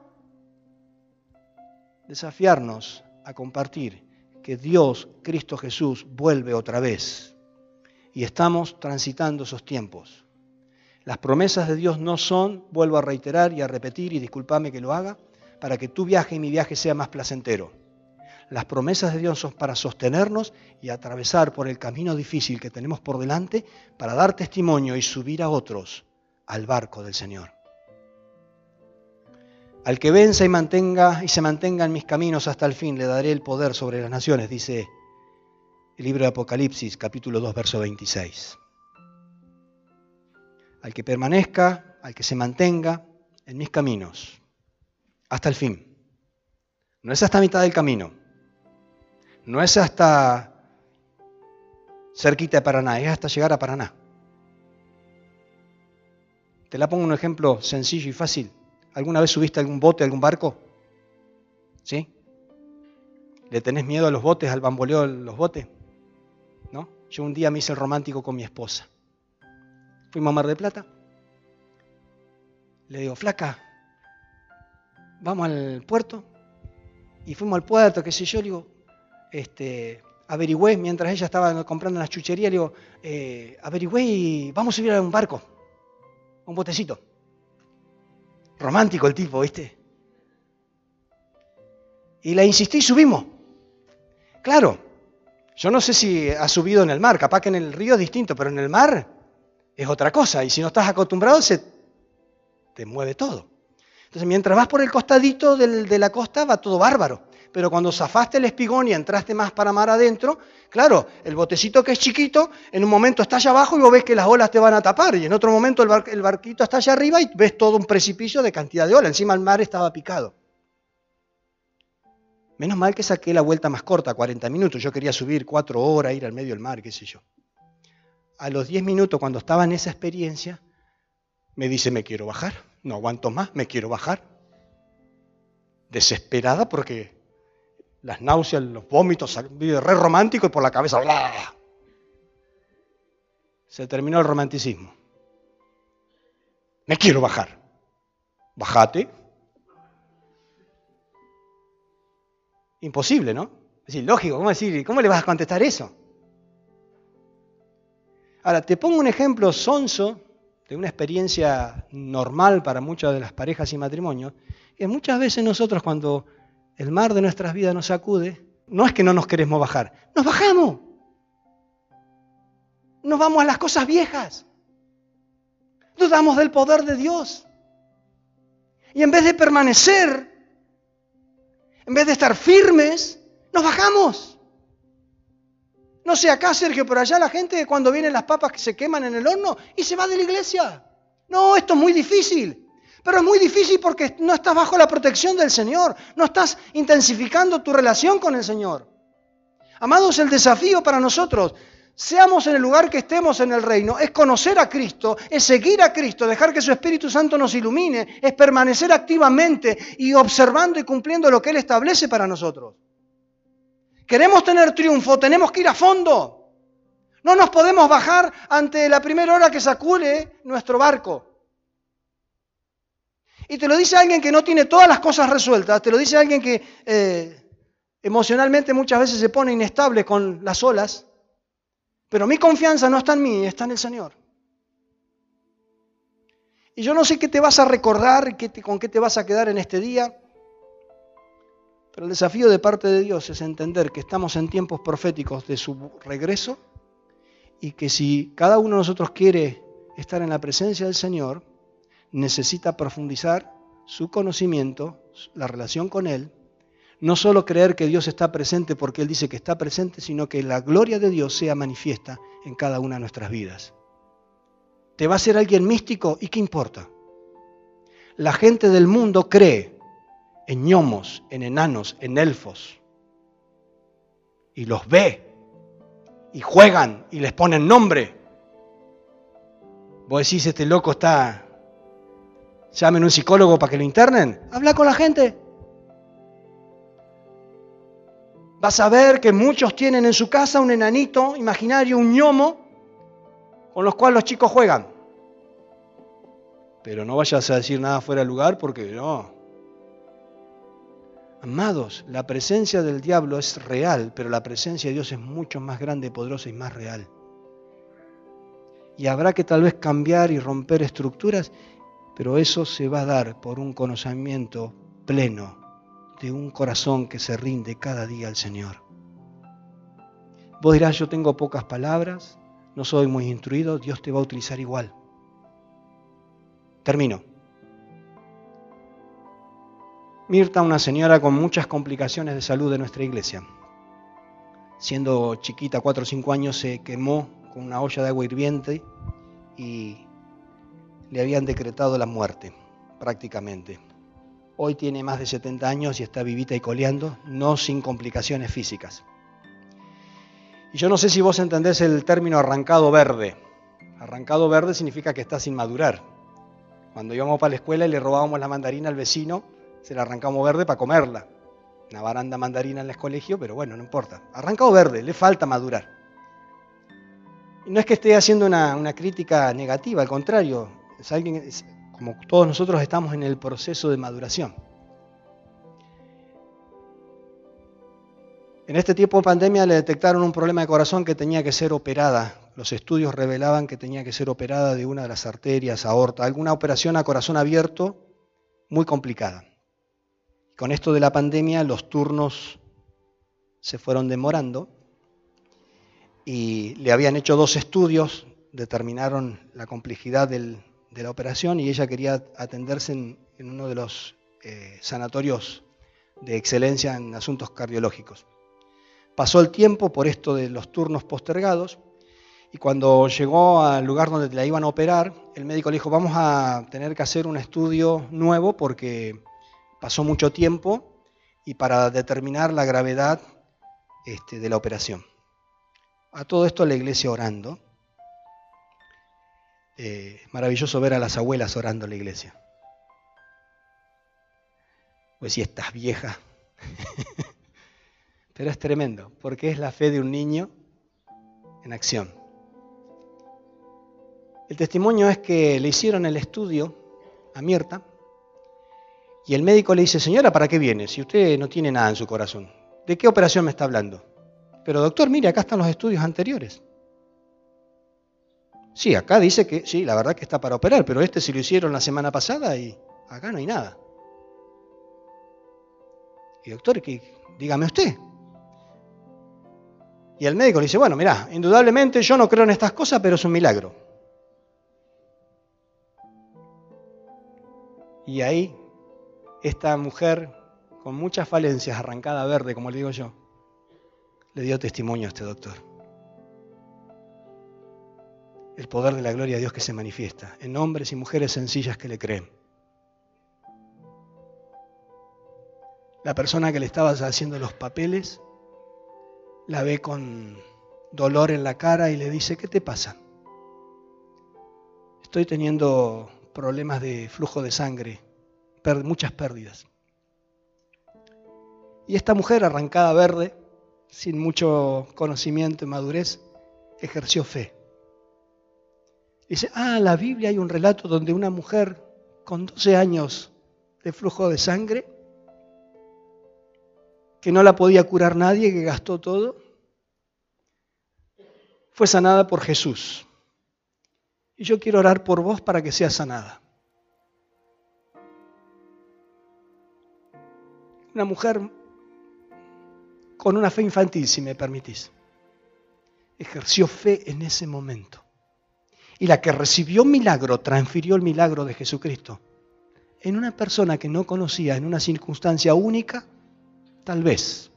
[SPEAKER 1] desafiarnos a compartir que Dios, Cristo Jesús, vuelve otra vez. Y estamos transitando esos tiempos. Las promesas de Dios no son, vuelvo a reiterar y a repetir, y discúlpame que lo haga, para que tu viaje y mi viaje sea más placentero. Las promesas de Dios son para sostenernos y atravesar por el camino difícil que tenemos por delante para dar testimonio y subir a otros al barco del Señor. Al que venza y mantenga y se mantenga en mis caminos hasta el fin, le daré el poder sobre las naciones, dice el libro de Apocalipsis, capítulo 2, verso 26. Al que permanezca, al que se mantenga en mis caminos hasta el fin, No es hasta mitad del camino. No es hasta cerquita de Paraná, es hasta llegar a Paraná. Te la pongo un ejemplo sencillo y fácil. ¿Alguna vez subiste algún bote, algún barco? ¿Sí? ¿Le tenés miedo a los botes, al bamboleo de los botes? Yo un día me hice el romántico con mi esposa. Fuimos a Mar de Plata. Le digo, flaca, vamos al puerto. Y fuimos al puerto, qué sé yo, le digo, este, averigüé, mientras ella estaba comprando las chucherías, le digo, eh, averigüé y vamos a subir a un barco, un botecito. Romántico el tipo, ¿viste? Y la insistí y subimos. Claro, yo no sé si ha subido en el mar, capaz que en el río es distinto, pero en el mar es otra cosa. Y si no estás acostumbrado, se te mueve todo. Entonces, mientras vas por el costadito de la costa, va todo bárbaro. Pero cuando zafaste el espigón y entraste más para mar adentro, claro, el botecito que es chiquito, en un momento está allá abajo y vos ves que las olas te van a tapar. Y en otro momento el, el barquito está allá arriba y ves todo un precipicio de cantidad de olas. Encima el mar estaba picado. Menos mal que saqué la vuelta más corta, 40 minutos. Yo quería subir 4 horas, ir al medio del mar, qué sé yo. A los 10 minutos, cuando estaba en esa experiencia, me dice, me quiero bajar. No aguanto más, me quiero bajar. Desesperada porque las náuseas, los vómitos, re romántico y por la cabeza. Se terminó el romanticismo. Me quiero bajar. Bajate. Imposible, ¿no? Es decir, lógico, ¿cómo, ¿cómo le vas a contestar eso? Ahora, te pongo un ejemplo sonso de una experiencia normal para muchas de las parejas y matrimonios, que muchas veces nosotros cuando el mar de nuestras vidas nos sacude, no es que no nos queremos bajar, nos bajamos. Nos vamos a las cosas viejas. Dudamos del poder de Dios. Y en vez de permanecer, en vez de estar firmes, nos bajamos. No sé acá, Sergio, pero allá la gente cuando vienen las papas que se queman en el horno y se va de la iglesia. No, esto es muy difícil. Pero es muy difícil porque no estás bajo la protección del Señor, no estás intensificando tu relación con el Señor. Amados, el desafío para nosotros, seamos en el lugar que estemos en el reino, es conocer a Cristo, es seguir a Cristo, dejar que su Espíritu Santo nos ilumine, es permanecer activamente y observando y cumpliendo lo que Él establece para nosotros. Queremos tener triunfo, tenemos que ir a fondo. No nos podemos bajar ante la primera hora que sacude nuestro barco. Y te lo dice alguien que no tiene todas las cosas resueltas, te lo dice alguien que eh, emocionalmente muchas veces se pone inestable con las olas, pero mi confianza no está en mí, está en el Señor. Y yo no sé qué te vas a recordar, con qué te vas a quedar en este día, pero el desafío de parte de Dios es entender que estamos en tiempos proféticos de su regreso y que si cada uno de nosotros quiere estar en la presencia del Señor, necesita profundizar su conocimiento, la relación con Él, no solo creer que Dios está presente porque Él dice que está presente, sino que la gloria de Dios sea manifiesta en cada una de nuestras vidas. ¿Te va a ser alguien místico? ¿Y qué importa? La gente del mundo cree en gnomos, en enanos, en elfos, y los ve, y juegan, y les ponen nombre. Vos decís, este loco está llamen un psicólogo para que lo internen. Habla con la gente. Vas a ver que muchos tienen en su casa un enanito imaginario, un ñomo, con los cuales los chicos juegan. Pero no vayas a decir nada fuera de lugar porque no. Amados, la presencia del diablo es real, pero la presencia de Dios es mucho más grande, poderosa y más real. Y habrá que tal vez cambiar y romper estructuras pero eso se va a dar por un conocimiento pleno de un corazón que se rinde cada día al Señor. Vos dirás, yo tengo pocas palabras, no soy muy instruido, Dios te va a utilizar igual. Termino. Mirta, una señora con muchas complicaciones de salud de nuestra iglesia. Siendo chiquita, cuatro o cinco años, se quemó con una olla de agua hirviente y le habían decretado la muerte, prácticamente. Hoy tiene más de 70 años y está vivita y coleando, no sin complicaciones físicas. Y yo no sé si vos entendés el término arrancado verde. Arrancado verde significa que está sin madurar. Cuando íbamos para la escuela y le robábamos la mandarina al vecino, se la arrancamos verde para comerla. Una baranda mandarina en el colegio, pero bueno, no importa. Arrancado verde, le falta madurar. Y no es que esté haciendo una, crítica negativa, al contrario, es alguien, como todos nosotros estamos en el proceso de maduración. En este tiempo de pandemia le detectaron un problema de corazón que tenía que ser operada. Los estudios revelaban que tenía que ser operada de una de las arterias, aorta, alguna operación a corazón abierto muy complicada. Con esto de la pandemia los turnos se fueron demorando y le habían hecho dos estudios, determinaron la complejidad de la operación y ella quería atenderse en, uno de los eh, sanatorios de excelencia en asuntos cardiológicos. Pasó el tiempo por esto de los turnos postergados y cuando llegó al lugar donde la iban a operar, el médico le dijo, vamos a tener que hacer un estudio nuevo porque pasó mucho tiempo y para determinar la gravedad este, de la operación. A todo esto la iglesia orando. Eh, maravilloso ver a las abuelas orando en la iglesia. Pues si estás vieja. Pero es tremendo, porque es la fe de un niño en acción. El testimonio es que le hicieron el estudio a Mirta y el médico le dice, señora, ¿para qué viene? Si usted no tiene nada en su corazón. ¿De qué operación me está hablando? Pero doctor, mire, acá están los estudios anteriores. Sí, acá dice que sí, la verdad que está para operar, pero este se lo hicieron la semana pasada y acá no hay nada. Y doctor, dígame usted, y el médico le dice, bueno, mira, indudablemente yo no creo en estas cosas, pero es un milagro. Y ahí esta mujer, con muchas falencias, arrancada verde, como le digo yo, le dio testimonio a este doctor. El poder de la gloria de Dios que se manifiesta en hombres y mujeres sencillas que le creen. La persona que le estaba haciendo los papeles la ve con dolor en la cara y le dice, ¿qué te pasa? Estoy teniendo problemas de flujo de sangre, muchas pérdidas. Y esta mujer arrancada verde, sin mucho conocimiento y madurez, ejerció fe. Dice, ah, en la Biblia hay un relato donde una mujer con 12 años de flujo de sangre que no la podía curar nadie, que gastó todo, fue sanada por Jesús. Y yo quiero orar por vos para que seas sanada. Una mujer con una fe infantil, si me permitís, ejerció fe en ese momento. Y la que recibió milagro transfirió el milagro de Jesucristo en una persona que no conocía, en una circunstancia única, tal vez,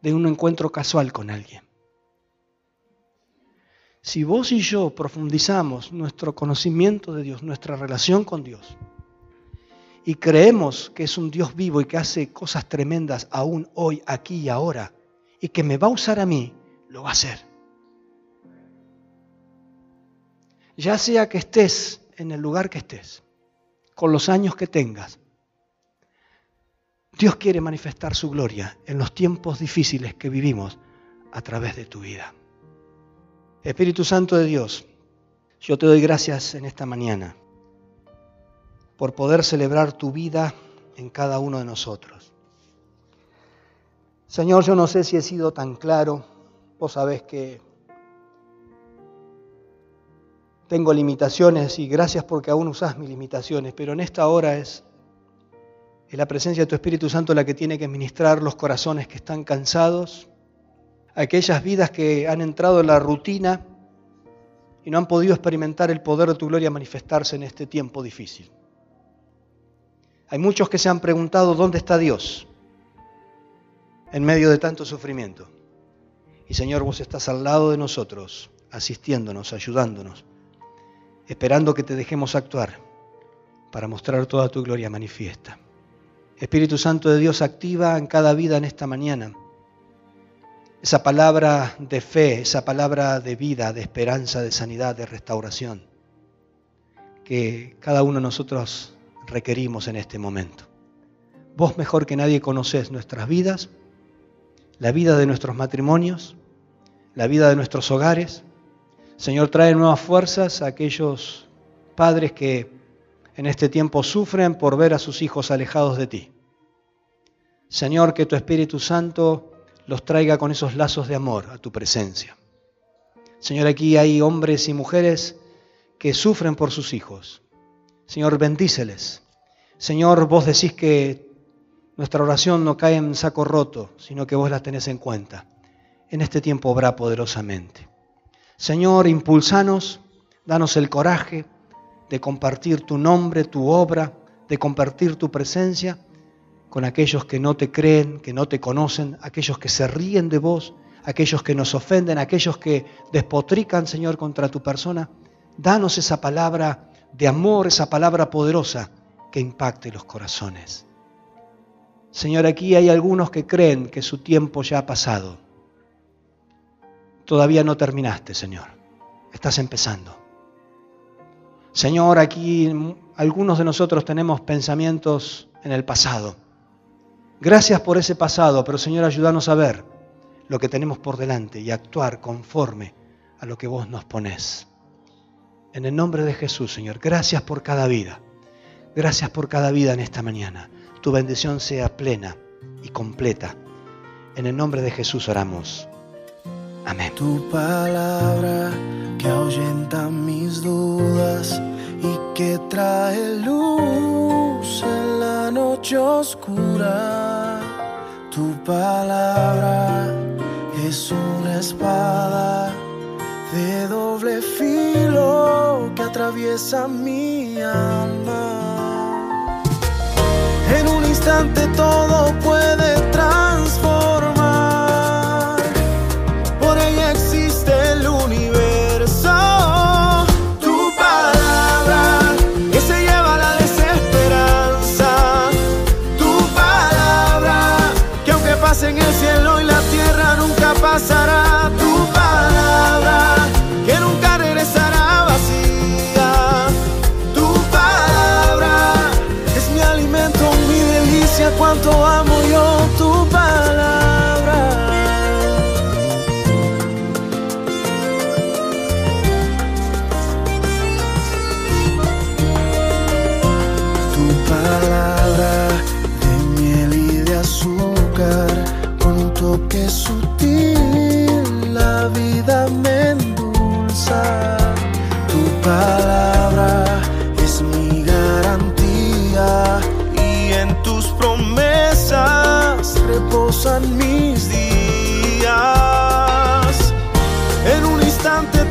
[SPEAKER 1] de un encuentro casual con alguien. Si vos y yo profundizamos nuestro conocimiento de Dios, nuestra relación con Dios, y creemos que es un Dios vivo y que hace cosas tremendas aún hoy, aquí y ahora, y que me va a usar a mí, lo va a hacer. Ya sea que estés en el lugar que estés, con los años que tengas, Dios quiere manifestar su gloria en los tiempos difíciles que vivimos a través de tu vida. Espíritu Santo de Dios, yo te doy gracias en esta mañana por poder celebrar tu vida en cada uno de nosotros. Señor, yo no sé si he sido tan claro, vos sabés que tengo limitaciones y gracias porque aún usás mis limitaciones, pero en esta hora es es la presencia de tu Espíritu Santo la que tiene que ministrar los corazones que están cansados, aquellas vidas que han entrado en la rutina y no han podido experimentar el poder de tu gloria manifestarse en este tiempo difícil. Hay muchos que se han preguntado dónde está Dios en medio de tanto sufrimiento. Y Señor, vos estás al lado de nosotros, asistiéndonos, ayudándonos, esperando que te dejemos actuar para mostrar toda tu gloria manifiesta. Espíritu Santo de Dios, activa en cada vida en esta mañana esa palabra de fe, esa palabra de vida, de esperanza, de sanidad, de restauración, que cada uno de nosotros requerimos en este momento. Vos mejor que nadie conoces nuestras vidas, la vida de nuestros matrimonios, la vida de nuestros hogares. Señor, trae nuevas fuerzas a aquellos padres que en este tiempo sufren por ver a sus hijos alejados de ti. Señor, que tu Espíritu Santo los traiga con esos lazos de amor a tu presencia. Señor, aquí hay hombres y mujeres que sufren por sus hijos. Señor, bendíceles. Señor, vos decís que nuestra oración no cae en saco roto, sino que vos la tenés en cuenta. En este tiempo obra poderosamente. Señor, impulsanos, danos el coraje de compartir tu nombre, tu obra, de compartir tu presencia con aquellos que no te creen, que no te conocen, aquellos que se ríen de vos, aquellos que nos ofenden, aquellos que despotrican, Señor, contra tu persona. Danos esa palabra de amor, esa palabra poderosa que impacte los corazones. Señor, aquí hay algunos que creen que su tiempo ya ha pasado. Todavía no terminaste, Señor. Estás empezando. Señor, aquí algunos de nosotros tenemos pensamientos en el pasado. Gracias por ese pasado, pero Señor, ayúdanos a ver lo que tenemos por delante y actuar conforme a lo que vos nos ponés. En el nombre de Jesús, Señor, gracias por cada vida. Gracias por cada vida en esta mañana. Tu bendición sea plena y completa. En el nombre de Jesús oramos.
[SPEAKER 2] Tu palabra que ahuyenta mis dudas y que trae luz en la noche oscura. Tu palabra es una espada de doble filo que atraviesa mi alma. En un instante todo puede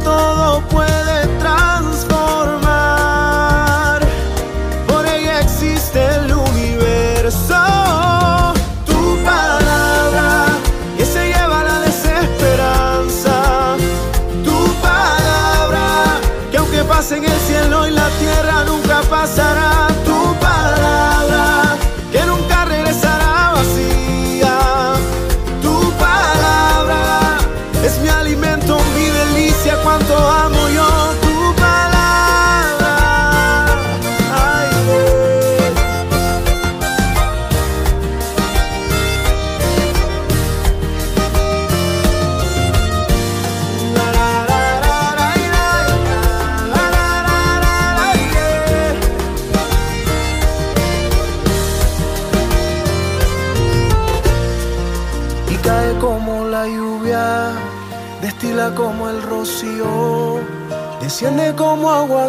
[SPEAKER 2] todo puede